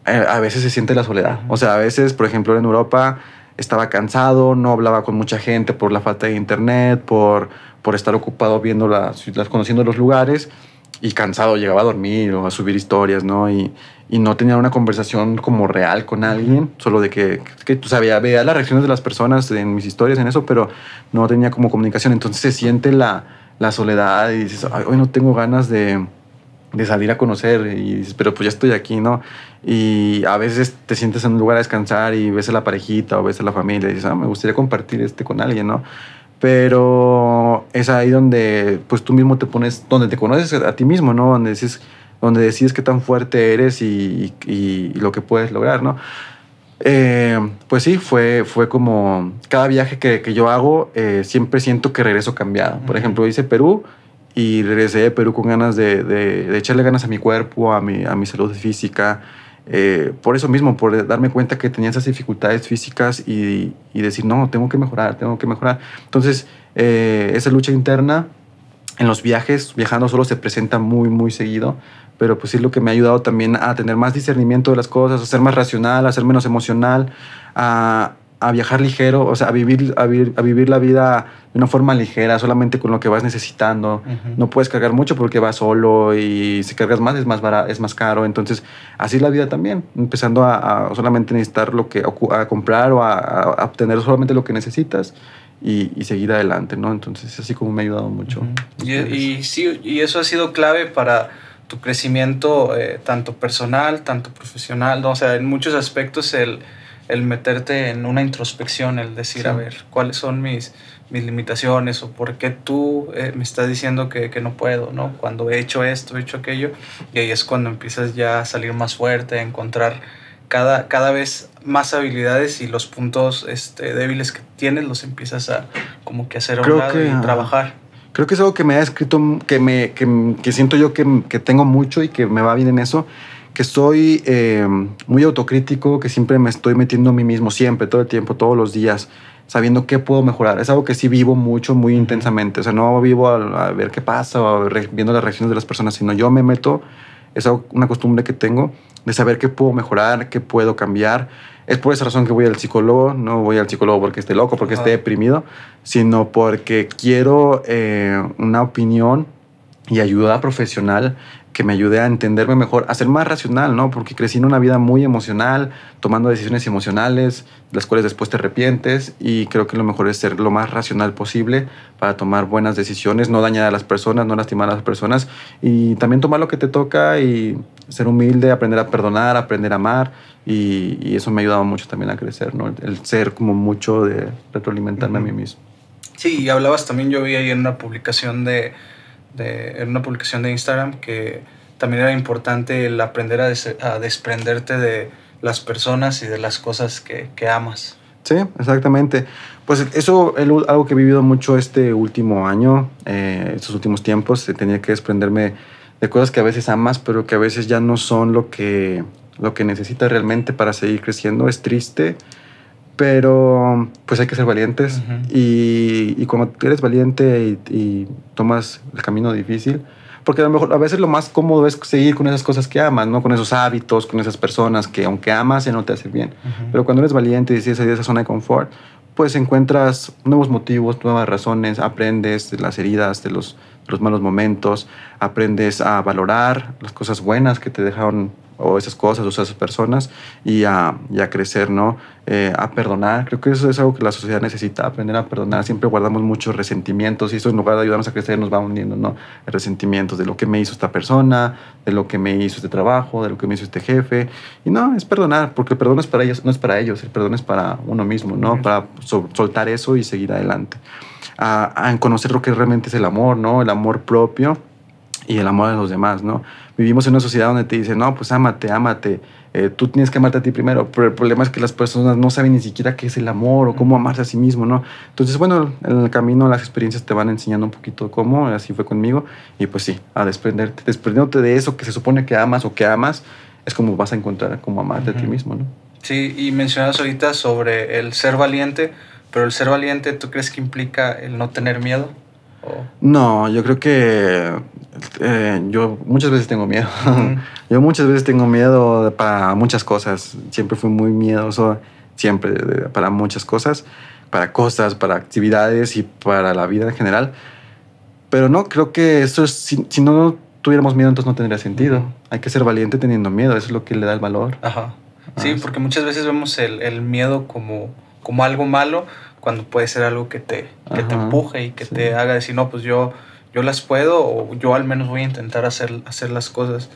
eh, a veces se siente la soledad. O sea, a veces, por ejemplo, en Europa estaba cansado, no hablaba con mucha gente por la falta de internet, por, por estar ocupado viendo las, conociendo los lugares y cansado, llegaba a dormir o a subir historias, ¿no? Y, y no tenía una conversación como real con alguien, solo de que, que tú sabías, veía las reacciones de las personas en mis historias, en eso, pero no tenía como comunicación. Entonces se siente la, la soledad y dices, hoy no tengo ganas de, de, salir a conocer, y dices, pero pues ya estoy aquí, ¿no? Y a veces te sientes en un lugar a descansar y ves a la parejita o ves a la familia y dices, ah, me gustaría compartir este con alguien, ¿no? Pero es ahí donde pues tú mismo te pones, donde te conoces a ti mismo, ¿no? Donde dices, donde decides qué tan fuerte eres y, y, lo que puedes lograr, ¿no? Eh, pues sí, fue, fue como cada viaje que, que yo hago, eh, siempre siento que regreso cambiado. Por ejemplo, hice Perú y regresé de Perú con ganas de, de, de, echarle ganas a mi cuerpo, a mi, a mi salud física. Eh, por eso mismo, por darme cuenta que tenía esas dificultades físicas y, y decir, no, tengo que mejorar, tengo que mejorar. Entonces, esa lucha interna en los viajes, viajando solo se presenta muy, muy seguido pero pues es lo que me ha ayudado también a tener más discernimiento de las cosas, a ser más racional, a ser menos emocional, a, a viajar ligero, o sea, a vivir, a vivir, a, vivir, la vida de una forma ligera, solamente con lo que vas necesitando. No puedes cargar mucho porque vas solo y si cargas más es más, barato, es más caro. Entonces, así es la vida también, empezando a, solamente necesitar lo que, a, comprar o a, obtener solamente lo que necesitas. Y, y, seguir adelante, ¿no? Entonces, así como me ha ayudado mucho. y, y, sí, y eso ha sido clave para tu crecimiento eh, tanto personal, tanto profesional, ¿no? o sea, en muchos aspectos el, el meterte en una introspección, el decir, a ver, cuáles son mis, mis limitaciones o por qué tú eh, me estás diciendo que, que, no puedo, ¿no? Cuando he hecho esto, he hecho aquello, y ahí es cuando empiezas ya a salir más fuerte, a encontrar cada, cada vez más habilidades y los puntos este, débiles que tienes los empiezas a como que hacer a un lado y trabajar. Creo que es algo que me ha escrito, que, me, que, que siento yo que, que, tengo mucho y que me va bien en eso, que soy eh, muy autocrítico, que siempre me estoy metiendo a mí mismo, siempre, todo el tiempo, todos los días, sabiendo qué puedo mejorar. Es algo que sí vivo mucho, muy intensamente. O sea, no vivo a, ver qué pasa o viendo las reacciones de las personas, sino yo me meto, es una costumbre que tengo de saber qué puedo mejorar, qué puedo cambiar es por esa razón que voy al psicólogo, no voy al psicólogo porque esté loco, porque esté deprimido, sino porque quiero eh, una opinión y ayuda profesional que me ayude a entenderme mejor, a ser más racional, ¿no? Porque crecí en una vida muy emocional, tomando decisiones emocionales, las cuales después te arrepientes y creo que lo mejor es ser lo más racional posible para tomar buenas decisiones, no dañar a las personas, no lastimar a las personas y también tomar lo que te toca y ser humilde, aprender a perdonar, aprender a amar y, eso me ha ayudado mucho también a crecer, ¿no? El ser como mucho de retroalimentarme a mí mismo. Sí, y hablabas también, yo vi ahí en una publicación de en una publicación de Instagram que también era importante el aprender a, desprenderte de las personas y de las cosas que, que amas. Sí, exactamente. Pues eso es algo que he vivido mucho este último año, eh, estos últimos tiempos. Tenía que desprenderme de cosas que a veces amas, pero que a veces ya no son lo que, lo que necesitas realmente para seguir creciendo. Es triste, pero pues hay que ser valientes y, y, cuando eres valiente y, tomas el camino difícil, porque a lo mejor a veces lo más cómodo es seguir con esas cosas que amas, ¿no? Con esos hábitos, con esas personas que aunque amas ya no te hace bien. Pero cuando eres valiente y decides salir de esa zona de confort, pues encuentras nuevos motivos, nuevas razones, aprendes de las heridas, de los, de los malos momentos, aprendes a valorar las cosas buenas que te dejaron o esas cosas o esas personas y a, y a crecer, ¿no? Eh, a perdonar. Creo que eso es algo que la sociedad necesita, aprender a perdonar. Siempre guardamos muchos resentimientos y eso en lugar de ayudarnos a crecer nos va hundiendo, ¿no? Resentimientos de lo que me hizo esta persona, de lo que me hizo este trabajo, de lo que me hizo este jefe. Y no, es perdonar, porque el perdón es para ellos, no es para ellos, el perdón es para uno mismo, ¿no? Para soltar eso y seguir adelante. A, a conocer lo que realmente es el amor, ¿no? El amor propio y el amor a los demás, ¿no? Vivimos en una sociedad donde te dicen, no, pues ámate, ámate, eh, tú tienes que amarte a ti primero, pero el problema es que las personas no saben ni siquiera qué es el amor o cómo amarse a sí mismo, ¿no? Entonces, bueno, en el camino las experiencias te van enseñando un poquito cómo, así fue conmigo, y pues sí, a desprenderte, desprendiéndote de eso que se supone que amas o que amas, es como vas a encontrar cómo amarte a ti mismo, ¿no? Sí, y mencionas ahorita sobre el ser valiente, pero el ser valiente, ¿tú crees que implica el no tener miedo? No, yo creo que eh, yo muchas veces tengo miedo. yo muchas veces tengo miedo para muchas cosas. Siempre fui muy miedoso, siempre para muchas cosas, para cosas, para actividades y para la vida en general. Pero no, creo que eso es, si, no tuviéramos miedo, entonces no tendría sentido. Hay que ser valiente teniendo miedo, eso es lo que le da el valor. Ajá. Sí, ah, porque muchas veces vemos el, el miedo como, como algo malo, cuando puede ser algo que te, que te empuje y que te haga decir, no, pues yo, yo las puedo o yo al menos voy a intentar hacer, hacer las cosas.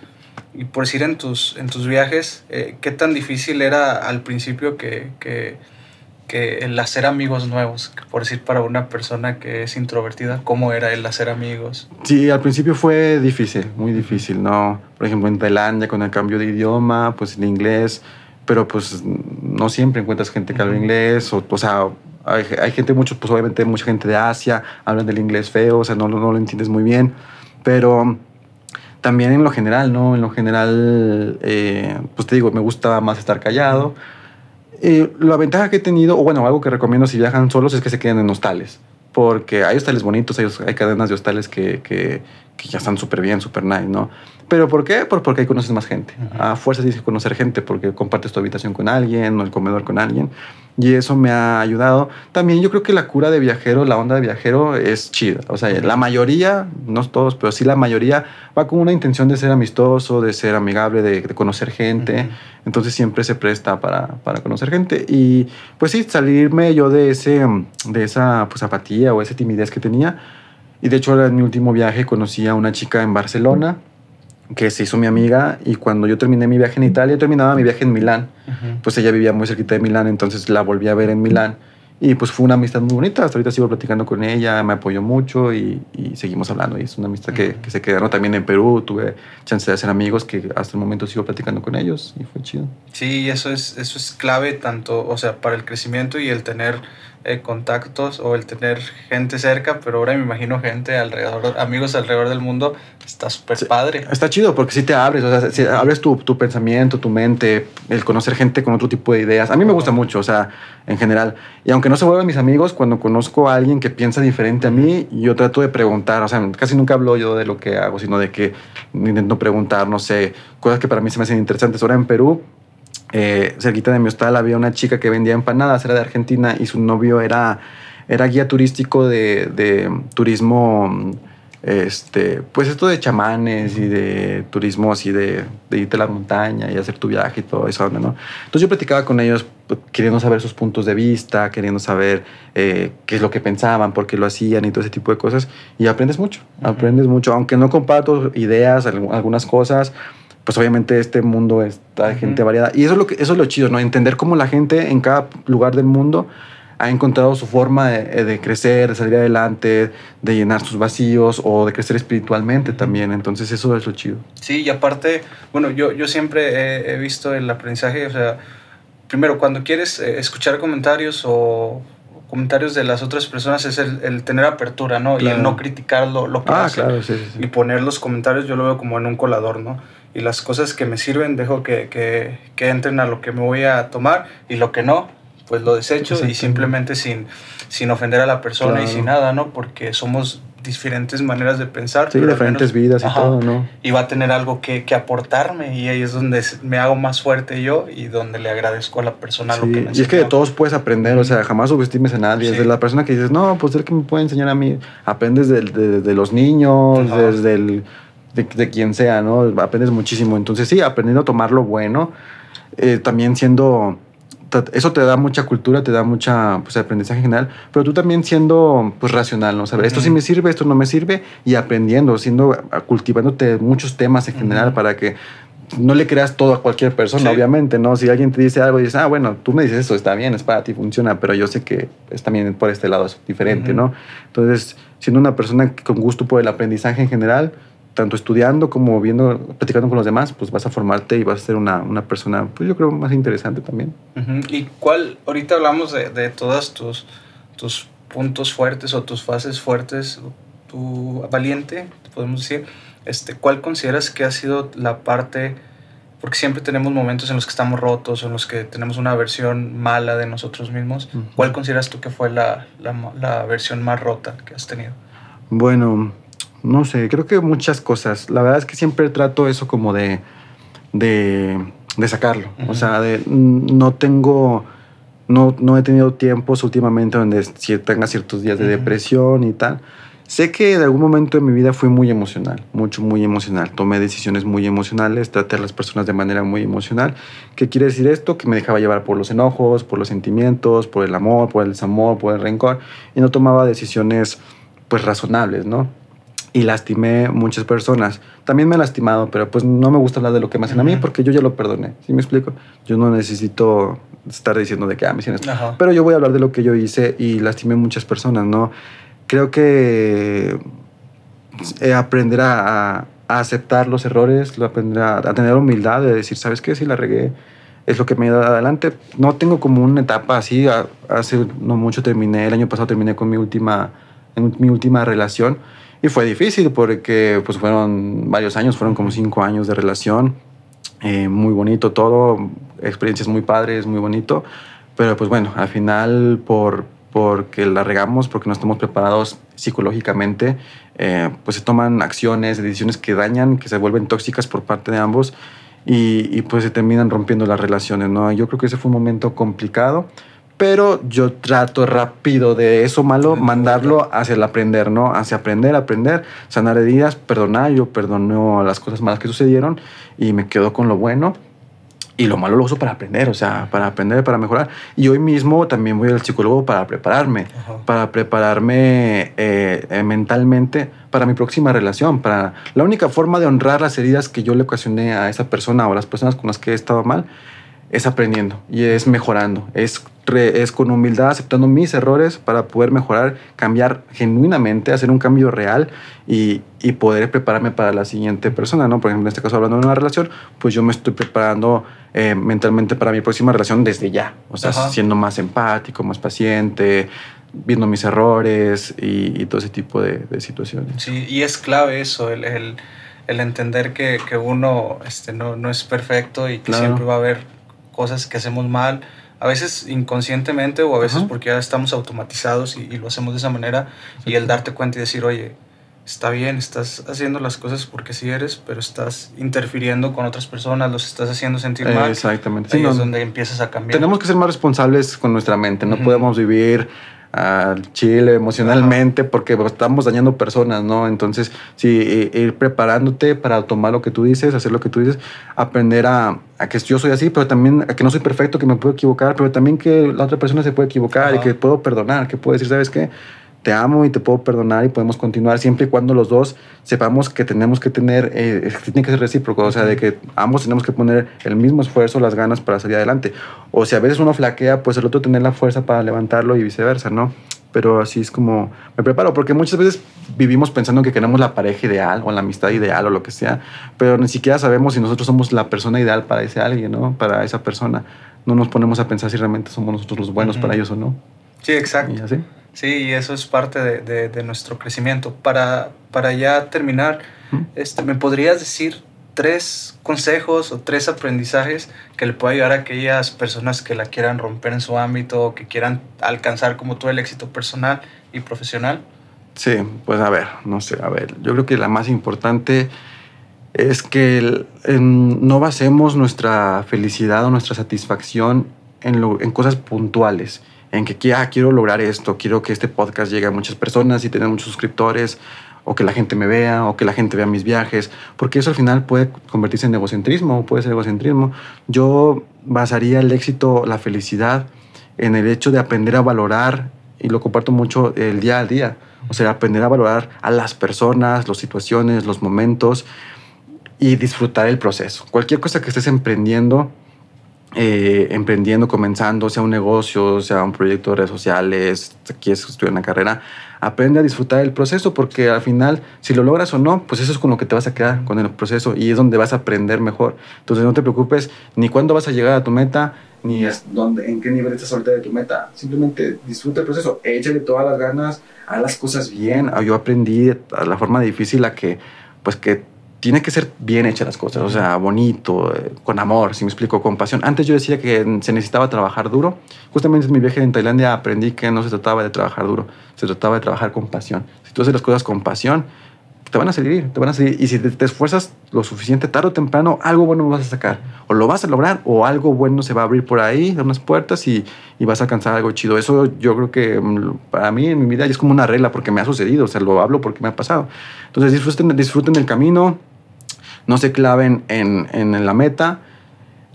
Y por decir en tus, en tus viajes, eh, ¿qué tan difícil era al principio que, que, que, el hacer amigos nuevos? Por decir, para una persona que es introvertida, ¿cómo era el hacer amigos? Sí, al principio fue difícil, muy difícil, ¿no? Por ejemplo, en Tailandia, con el cambio de idioma, pues el inglés, pero pues no siempre encuentras gente que habla inglés, o, o sea, hay, gente, mucho, pues obviamente mucha gente de Asia, hablan del inglés feo, o sea, no, no lo entiendes muy bien, pero también en lo general, ¿no? En lo general, eh, pues te digo, me gusta más estar callado. Eh, la ventaja que he tenido, o bueno, algo que recomiendo si viajan solos es que se queden en hostales, porque hay hostales bonitos, hay, hay cadenas de hostales que, que ya están súper bien, súper nice, ¿no? ¿Pero por qué? porque ahí conoces más gente. A fuerza tienes que conocer gente porque compartes tu habitación con alguien o el comedor con alguien. Y eso me ha ayudado. También yo creo que la cura de viajero, la onda de viajero es chida. O sea, la mayoría, no todos, pero sí la mayoría va con una intención de ser amistoso, de ser amigable, de, conocer gente. Entonces siempre se presta para, para, conocer gente. Y pues sí, salirme yo de, ese, de esa pues, apatía o esa timidez que tenía. Y de hecho, en mi último viaje conocí a una chica en Barcelona que se hizo mi amiga. Y cuando yo terminé mi viaje en Italia, terminaba mi viaje en Milán, pues ella vivía muy cerquita de Milán, entonces la volví a ver en Milán. Y pues fue una amistad muy bonita, hasta ahorita sigo platicando con ella, me apoyó mucho y, seguimos hablando. Y es una amistad que, que, se quedaron también en Perú, tuve chance de hacer amigos que hasta el momento sigo platicando con ellos y fue chido. Sí, eso es, eso es clave tanto, o sea, para el crecimiento y el tener eh, contactos o el tener gente cerca, pero ahora me imagino gente alrededor, amigos alrededor del mundo, está súper padre. Está chido porque si te abres, o sea, si abres tu, tu, pensamiento, tu mente, el conocer gente con otro tipo de ideas. A mí me gusta mucho, o sea, en general. Y aunque no se vuelvan mis amigos, cuando conozco a alguien que piensa diferente a mí, yo trato de preguntar, o sea, casi nunca hablo yo de lo que hago, sino de que intento preguntar, no sé, cosas que para mí se me hacen interesantes. Ahora en Perú eh, cerquita de mi hostal había una chica que vendía empanadas, era de Argentina y su novio era, era guía turístico de, de turismo, este, pues esto de chamanes y de turismo así de, de, irte a la montaña y hacer tu viaje y todo eso, ¿no? Entonces yo platicaba con ellos pues, queriendo saber sus puntos de vista, queriendo saber eh, qué es lo que pensaban, por qué lo hacían y todo ese tipo de cosas. Y aprendes mucho, aprendes mucho, aunque no comparto ideas, algunas cosas pues obviamente este mundo está de gente variada. Y eso es, lo que, eso es lo chido, ¿no? Entender cómo la gente en cada lugar del mundo ha encontrado su forma de, crecer, de salir adelante, de llenar sus vacíos o de crecer espiritualmente también. Entonces eso es lo chido. Sí, y aparte, bueno, yo, yo siempre he, visto el aprendizaje, o sea, primero, cuando quieres eh, escuchar comentarios o comentarios de las otras personas es el, tener apertura, ¿no? Y el no criticar lo, lo que ah, Claro, sí, sí, Y poner los comentarios yo lo veo como en un colador, ¿no? Y las cosas que me sirven dejo que, que, que, entren a lo que me voy a tomar y lo que no, pues lo desecho y simplemente sin, sin ofender a la persona y sin nada, ¿no? Porque somos diferentes maneras de pensar. Sí, diferentes vidas y todo, ¿no? Y va a tener algo que, que, aportarme y ahí es donde me hago más fuerte yo y donde le agradezco a la persona lo que me Y es que de todos puedes aprender, o sea, jamás subestimes a nadie. Desde la persona que dices, no, pues el que me puede enseñar a mí, aprendes de, de, los niños, desde el de, quien sea, ¿no? Aprendes muchísimo. Entonces, sí, aprendiendo a tomar lo bueno, eh, también siendo. Eso te da mucha cultura, te da mucha pues, aprendizaje en general, pero tú también siendo pues, racional, ¿no? Saber, esto sí me sirve, esto no me sirve, y aprendiendo, siendo, cultivándote muchos temas en general para que no le creas todo a cualquier persona, obviamente, ¿no? Si alguien te dice algo y dices, ah, bueno, tú me dices eso, está bien, es para ti, funciona, pero yo sé que es también por este lado es diferente, ¿no? Entonces, siendo una persona con gusto por el aprendizaje en general, tanto estudiando como viendo, platicando con los demás, pues vas a formarte y vas a ser una, una persona, pues yo creo, más interesante también. ¿Y cuál, ahorita hablamos de, de todos tus, tus puntos fuertes o tus fases fuertes, tu valiente, podemos decir, este, ¿cuál consideras que ha sido la parte porque siempre tenemos momentos en los que estamos rotos, en los que tenemos una versión mala de nosotros mismos. ¿Cuál consideras tú que fue la, la, versión más rota que has tenido? Bueno, no sé, creo que muchas cosas. La verdad es que siempre trato eso como de, de, de sacarlo. O sea, de, no tengo, no, no he tenido tiempos últimamente donde tenga ciertos días de depresión y tal. Sé que en algún momento de mi vida fui muy emocional, mucho, muy emocional. Tomé decisiones muy emocionales, traté a las personas de manera muy emocional. ¿Qué quiere decir esto? Que me dejaba llevar por los enojos, por los sentimientos, por el amor, por el desamor, por el rencor y no tomaba decisiones pues razonables, ¿no? Y lastimé muchas personas. También me he lastimado, pero pues no me gusta hablar de lo que me hacen a mí porque yo ya lo perdoné. ¿Sí me explico? Yo no necesito estar diciendo de que ah, me hicieron esto. Pero yo voy a hablar de lo que yo hice y lastimé muchas personas, ¿no? creo que eh, aprender a, aceptar los errores, aprender a, tener humildad de decir, ¿sabes qué? Si la regué, es lo que me ha ido adelante. No tengo como una etapa así, hace no mucho terminé, el año pasado terminé con mi última, en mi última relación y fue difícil porque pues fueron varios años, fueron como cinco años de relación, eh, muy bonito todo, experiencias muy padres, muy bonito, pero pues bueno, al final por, porque la regamos, porque no estamos preparados psicológicamente, eh, pues se toman acciones, decisiones que dañan, que se vuelven tóxicas por parte de ambos y, pues se terminan rompiendo las relaciones, ¿no? Yo creo que ese fue un momento complicado, pero yo trato rápido de eso malo, mandarlo hacia el aprender, ¿no? Hacia aprender, aprender, sanar heridas, perdonar, yo perdono las cosas malas que sucedieron y me quedo con lo bueno y lo malo lo uso para aprender, o sea, para aprender, para mejorar. Y hoy mismo también voy al psicólogo para prepararme, para prepararme eh, eh, mentalmente para mi próxima relación. Para la única forma de honrar las heridas que yo le ocasioné a esa persona o a las personas con las que he estado mal es aprendiendo y es mejorando, es, es con humildad aceptando mis errores para poder mejorar, cambiar genuinamente, hacer un cambio real y, y, poder prepararme para la siguiente persona, ¿no? Por ejemplo, en este caso hablando de una relación, pues yo me estoy preparando eh, mentalmente para mi próxima relación desde ya, o sea, siendo más empático, más paciente, viendo mis errores y, todo ese tipo de, situaciones. Sí, y es clave eso, el, el, el entender que, que uno este, no, no, es perfecto y que siempre va a haber cosas que hacemos mal, a veces inconscientemente o a veces porque ya estamos automatizados y, lo hacemos de esa manera y el darte cuenta y decir, oye, está bien, estás haciendo las cosas porque sí eres, pero estás interfiriendo con otras personas, los estás haciendo sentir mal. Exactamente. Ahí es donde empiezas a cambiar. Tenemos que ser más responsables con nuestra mente, no podemos vivir al Chile emocionalmente porque estamos dañando personas, ¿no? Entonces, sí, ir preparándote para tomar lo que tú dices, hacer lo que tú dices, aprender a, a, que yo soy así, pero también a que no soy perfecto, que me puedo equivocar, pero también que la otra persona se puede equivocar y que puedo perdonar, que puedo decir, ¿sabes qué? Te amo y te puedo perdonar y podemos continuar siempre y cuando los dos sepamos que tenemos que tener, eh, tiene que ser recíproco, o sea, de que ambos tenemos que poner el mismo esfuerzo, las ganas para salir adelante. O si a veces uno flaquea, pues el otro tener la fuerza para levantarlo y viceversa, ¿no? Pero así es como me preparo, porque muchas veces vivimos pensando que queremos la pareja ideal o la amistad ideal o lo que sea, pero ni siquiera sabemos si nosotros somos la persona ideal para ese alguien, ¿no? Para esa persona. No nos ponemos a pensar si realmente somos nosotros los buenos para ellos o no. Sí, exacto. Y así. Sí, y eso es parte de, de, nuestro crecimiento. Para, para ya terminar, este, ¿me podrías decir tres consejos o tres aprendizajes que le pueda ayudar a aquellas personas que la quieran romper en su ámbito o que quieran alcanzar como tú el éxito personal y profesional? Sí, pues a ver, no sé, a ver, yo creo que la más importante es que no basemos nuestra felicidad o nuestra satisfacción en, lo, en cosas puntuales en que ah, quiero lograr esto, quiero que este podcast llegue a muchas personas y tener muchos suscriptores, o que la gente me vea, o que la gente vea mis viajes, porque eso al final puede convertirse en egocentrismo, puede ser egocentrismo. Yo basaría el éxito, la felicidad, en el hecho de aprender a valorar, y lo comparto mucho, el día a día. O sea, aprender a valorar a las personas, las situaciones, los momentos y disfrutar el proceso. Cualquier cosa que estés emprendiendo, eh, emprendiendo, comenzando, sea un negocio, sea un proyecto de redes sociales, quieres estudiar una carrera, aprende a disfrutar del proceso porque al final, si lo logras o no, pues eso es con lo que te vas a quedar con el proceso y es donde vas a aprender mejor. Entonces no te preocupes ni cuándo vas a llegar a tu meta, ni es en qué nivel estás ahorita de tu meta. Simplemente disfruta el proceso, échale todas las ganas, haz las cosas bien. Yo aprendí a la forma difícil a que, pues que tiene que ser bien hechas las cosas, o sea, bonito, eh, con amor, si me explico, con pasión. Antes yo decía que se necesitaba trabajar duro. Justamente en mi viaje en Tailandia aprendí que no se trataba de trabajar duro, se trataba de trabajar con pasión. Si tú haces las cosas con pasión, te van a salir, te van a salir. Y si te, esfuerzas lo suficiente, tarde o temprano, algo bueno vas a sacar. O lo vas a lograr, o algo bueno se va a abrir por ahí, unas puertas, y, y vas a alcanzar algo chido. Eso yo creo que mm, para mí en mi vida es como una regla, porque me ha sucedido, o sea, lo hablo porque me ha pasado. Entonces disfruten, disfruten el camino, no se claven en, en la meta,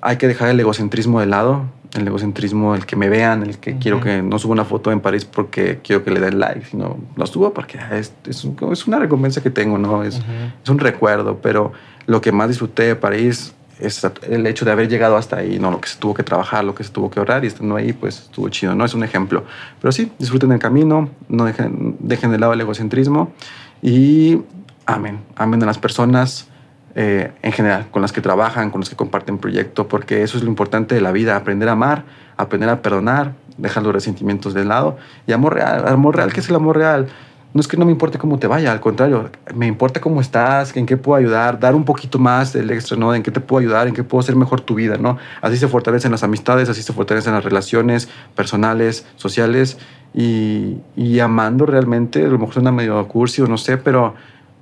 hay que dejar el egocentrismo de lado el egocentrismo, el que me vean, el que quiero que no suba una foto en París porque quiero que le den like, sino lo subo porque es, es, es una recompensa que tengo, ¿no? Es, es, un recuerdo, pero lo que más disfruté de París es el hecho de haber llegado hasta ahí, ¿no? Lo que se tuvo que trabajar, lo que se tuvo que ahorrar y estando ahí, pues estuvo chido, ¿no? Es un ejemplo. Pero sí, disfruten el camino, no dejen, dejen de lado el egocentrismo y amen, amen a las personas eh, en general, con las que trabajan, con las que comparten proyecto, porque eso es lo importante de la vida, aprender a amar, aprender a perdonar, dejar los resentimientos de lado. Y amor real, amor real, ¿qué es el amor real? No es que no me importe cómo te vaya, al contrario, me importa cómo estás, en qué puedo ayudar, dar un poquito más del extra, ¿no? En qué te puedo ayudar, en qué puedo hacer mejor tu vida, ¿no? Así se fortalecen las amistades, así se fortalecen las relaciones personales, sociales y, y amando realmente, a lo mejor suena medio cursi o no sé, pero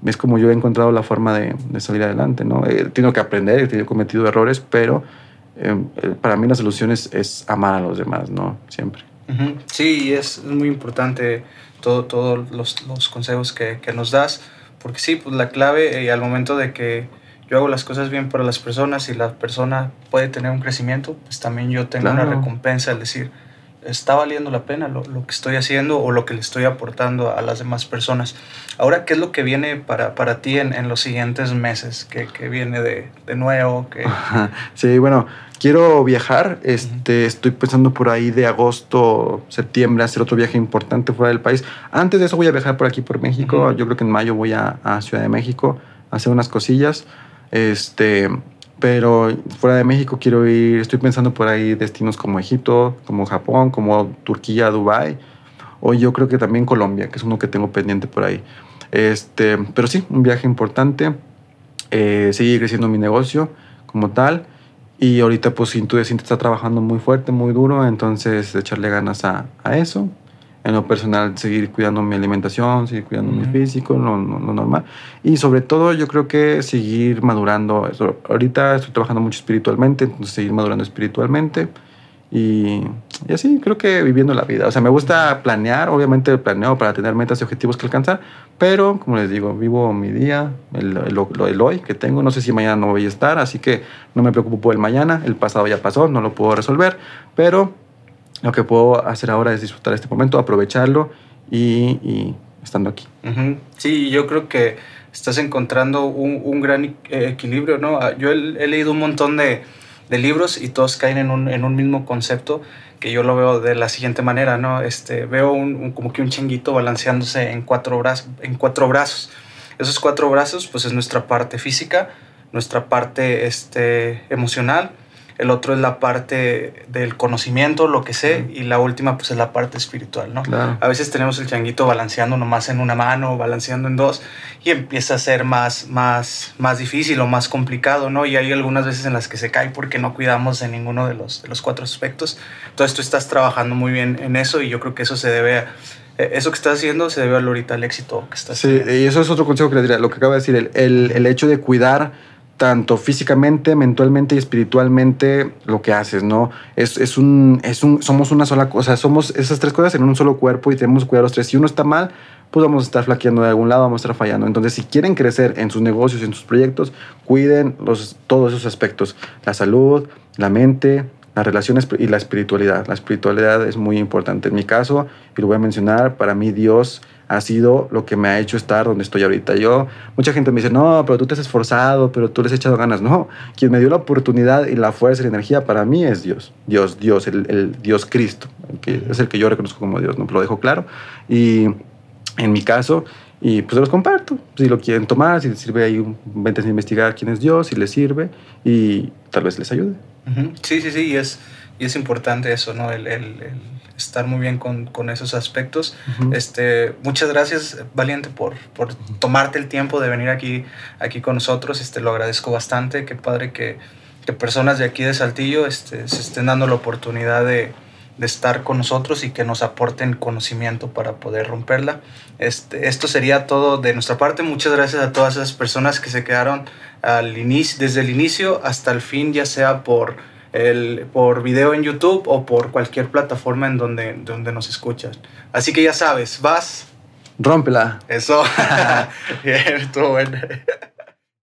es como yo he encontrado la forma de, salir adelante, ¿no? He tenido que aprender, he cometido errores, pero em, eh, para mí la solución es, amar a los demás, ¿no? Siempre. Sí, es muy importante todos todo los, los, consejos que, que, nos das, porque sí, pues la clave eh, al momento de que yo hago las cosas bien para las personas y la persona puede tener un crecimiento, pues también yo tengo una recompensa, es decir, está valiendo la pena lo, lo, que estoy haciendo o lo que le estoy aportando a las demás personas. Ahora, ¿qué es lo que viene para, para ti en, en, los siguientes meses? ¿Qué, qué viene de, de nuevo? ¿Qué... Sí, bueno, quiero viajar. Este, Estoy pensando por ahí de agosto, septiembre, hacer otro viaje importante fuera del país. Antes de eso voy a viajar por aquí, por México. Yo creo que en mayo voy a, a Ciudad de México a hacer unas cosillas. Este, pero fuera de México quiero ir, estoy pensando por ahí destinos como Egipto, como Japón, como Turquía, Dubai o yo creo que también Colombia, que es uno que tengo pendiente por ahí. Este, pero sí, un viaje importante, eh, seguir creciendo mi negocio como tal y ahorita pues de está trabajando muy fuerte, muy duro, entonces echarle ganas a, a eso en lo personal seguir cuidando mi alimentación, seguir cuidando mi físico, lo, lo, normal. Y sobre todo yo creo que seguir madurando. Ahorita estoy trabajando mucho espiritualmente, entonces seguir madurando espiritualmente. Y, y, así creo que viviendo la vida. O sea, me gusta planear, obviamente planeo para tener metas y objetivos que alcanzar, pero como les digo, vivo mi día, el, el, el, hoy que tengo. No sé si mañana no voy a estar, así que no me preocupo por el mañana. El pasado ya pasó, no lo puedo resolver, pero lo que puedo hacer ahora es disfrutar este momento, aprovecharlo y, estando aquí. Sí, yo creo que estás encontrando un, un gran e-, equilibrio, ¿no? Ah, yo he, leído un montón de, de, libros y todos caen en un, en un, mismo concepto que yo lo veo de la siguiente manera, ¿no? Este, veo un, como que un chinguito balanceándose en cuatro, brazos, en cuatro brazos. Esos cuatro brazos, pues es nuestra parte física, nuestra parte este, emocional, el otro es la parte del conocimiento, lo que sé, y la última pues es la parte espiritual, ¿no? A veces tenemos el changuito balanceando nomás en una mano, balanceando en dos, y empieza a ser más, más, más difícil o más complicado, ¿no? Y hay algunas veces en las que se cae porque no cuidamos de ninguno de los, de los cuatro aspectos. Entonces tú estás trabajando muy bien en eso y yo creo que eso se debe a, e, eso que estás haciendo se debe ahorita al éxito que estás sí, y eso es otro consejo que le diría, lo que acaba de decir, el, el, el hecho de cuidar tanto físicamente, mentalmente y espiritualmente lo que haces, ¿no? Es, es, un, es un, somos una sola cosa, somos esas tres cosas en un solo cuerpo y tenemos que cuidar los tres. Si uno está mal, pues vamos a estar flaqueando de algún lado, vamos a estar fallando. Entonces, si quieren crecer en sus negocios, en sus proyectos, cuiden los, todos esos aspectos, la salud, la mente, las relaciones y la espiritualidad. La espiritualidad es muy importante. En mi caso, y lo voy a mencionar, para mí Dios ha sido lo que me ha hecho estar donde estoy ahorita. Yo, mucha gente me dice, no, pero tú te has esforzado, pero tú les has echado ganas. No, quien me dio la oportunidad y la fuerza y la energía para mí es Dios. Dios, Dios, el, el Dios Cristo, que es el que yo reconozco como Dios, ¿no? Lo dejo claro. Y en mi caso, y pues los comparto. Si lo quieren tomar, si les sirve ahí, vente a investigar quién es Dios, si les sirve y tal vez les ayude. Sí, sí, sí, y es, y es importante eso, ¿no? El, estar muy bien con, con esos aspectos. este, muchas gracias, Valiente, por, por tomarte el tiempo de venir aquí, aquí con nosotros. Este, lo agradezco bastante. Qué padre que, que personas de aquí de Saltillo este, se estén dando la oportunidad de, de, estar con nosotros y que nos aporten conocimiento para poder romperla. Este, esto sería todo de nuestra parte. Muchas gracias a todas esas personas que se quedaron al inicio, desde el inicio hasta el fin, ya sea por el, por video en YouTube o por cualquier plataforma en donde, donde nos escuchas. Así que ya sabes, vas. Rómpela. Eso. Bien, estuvo bueno.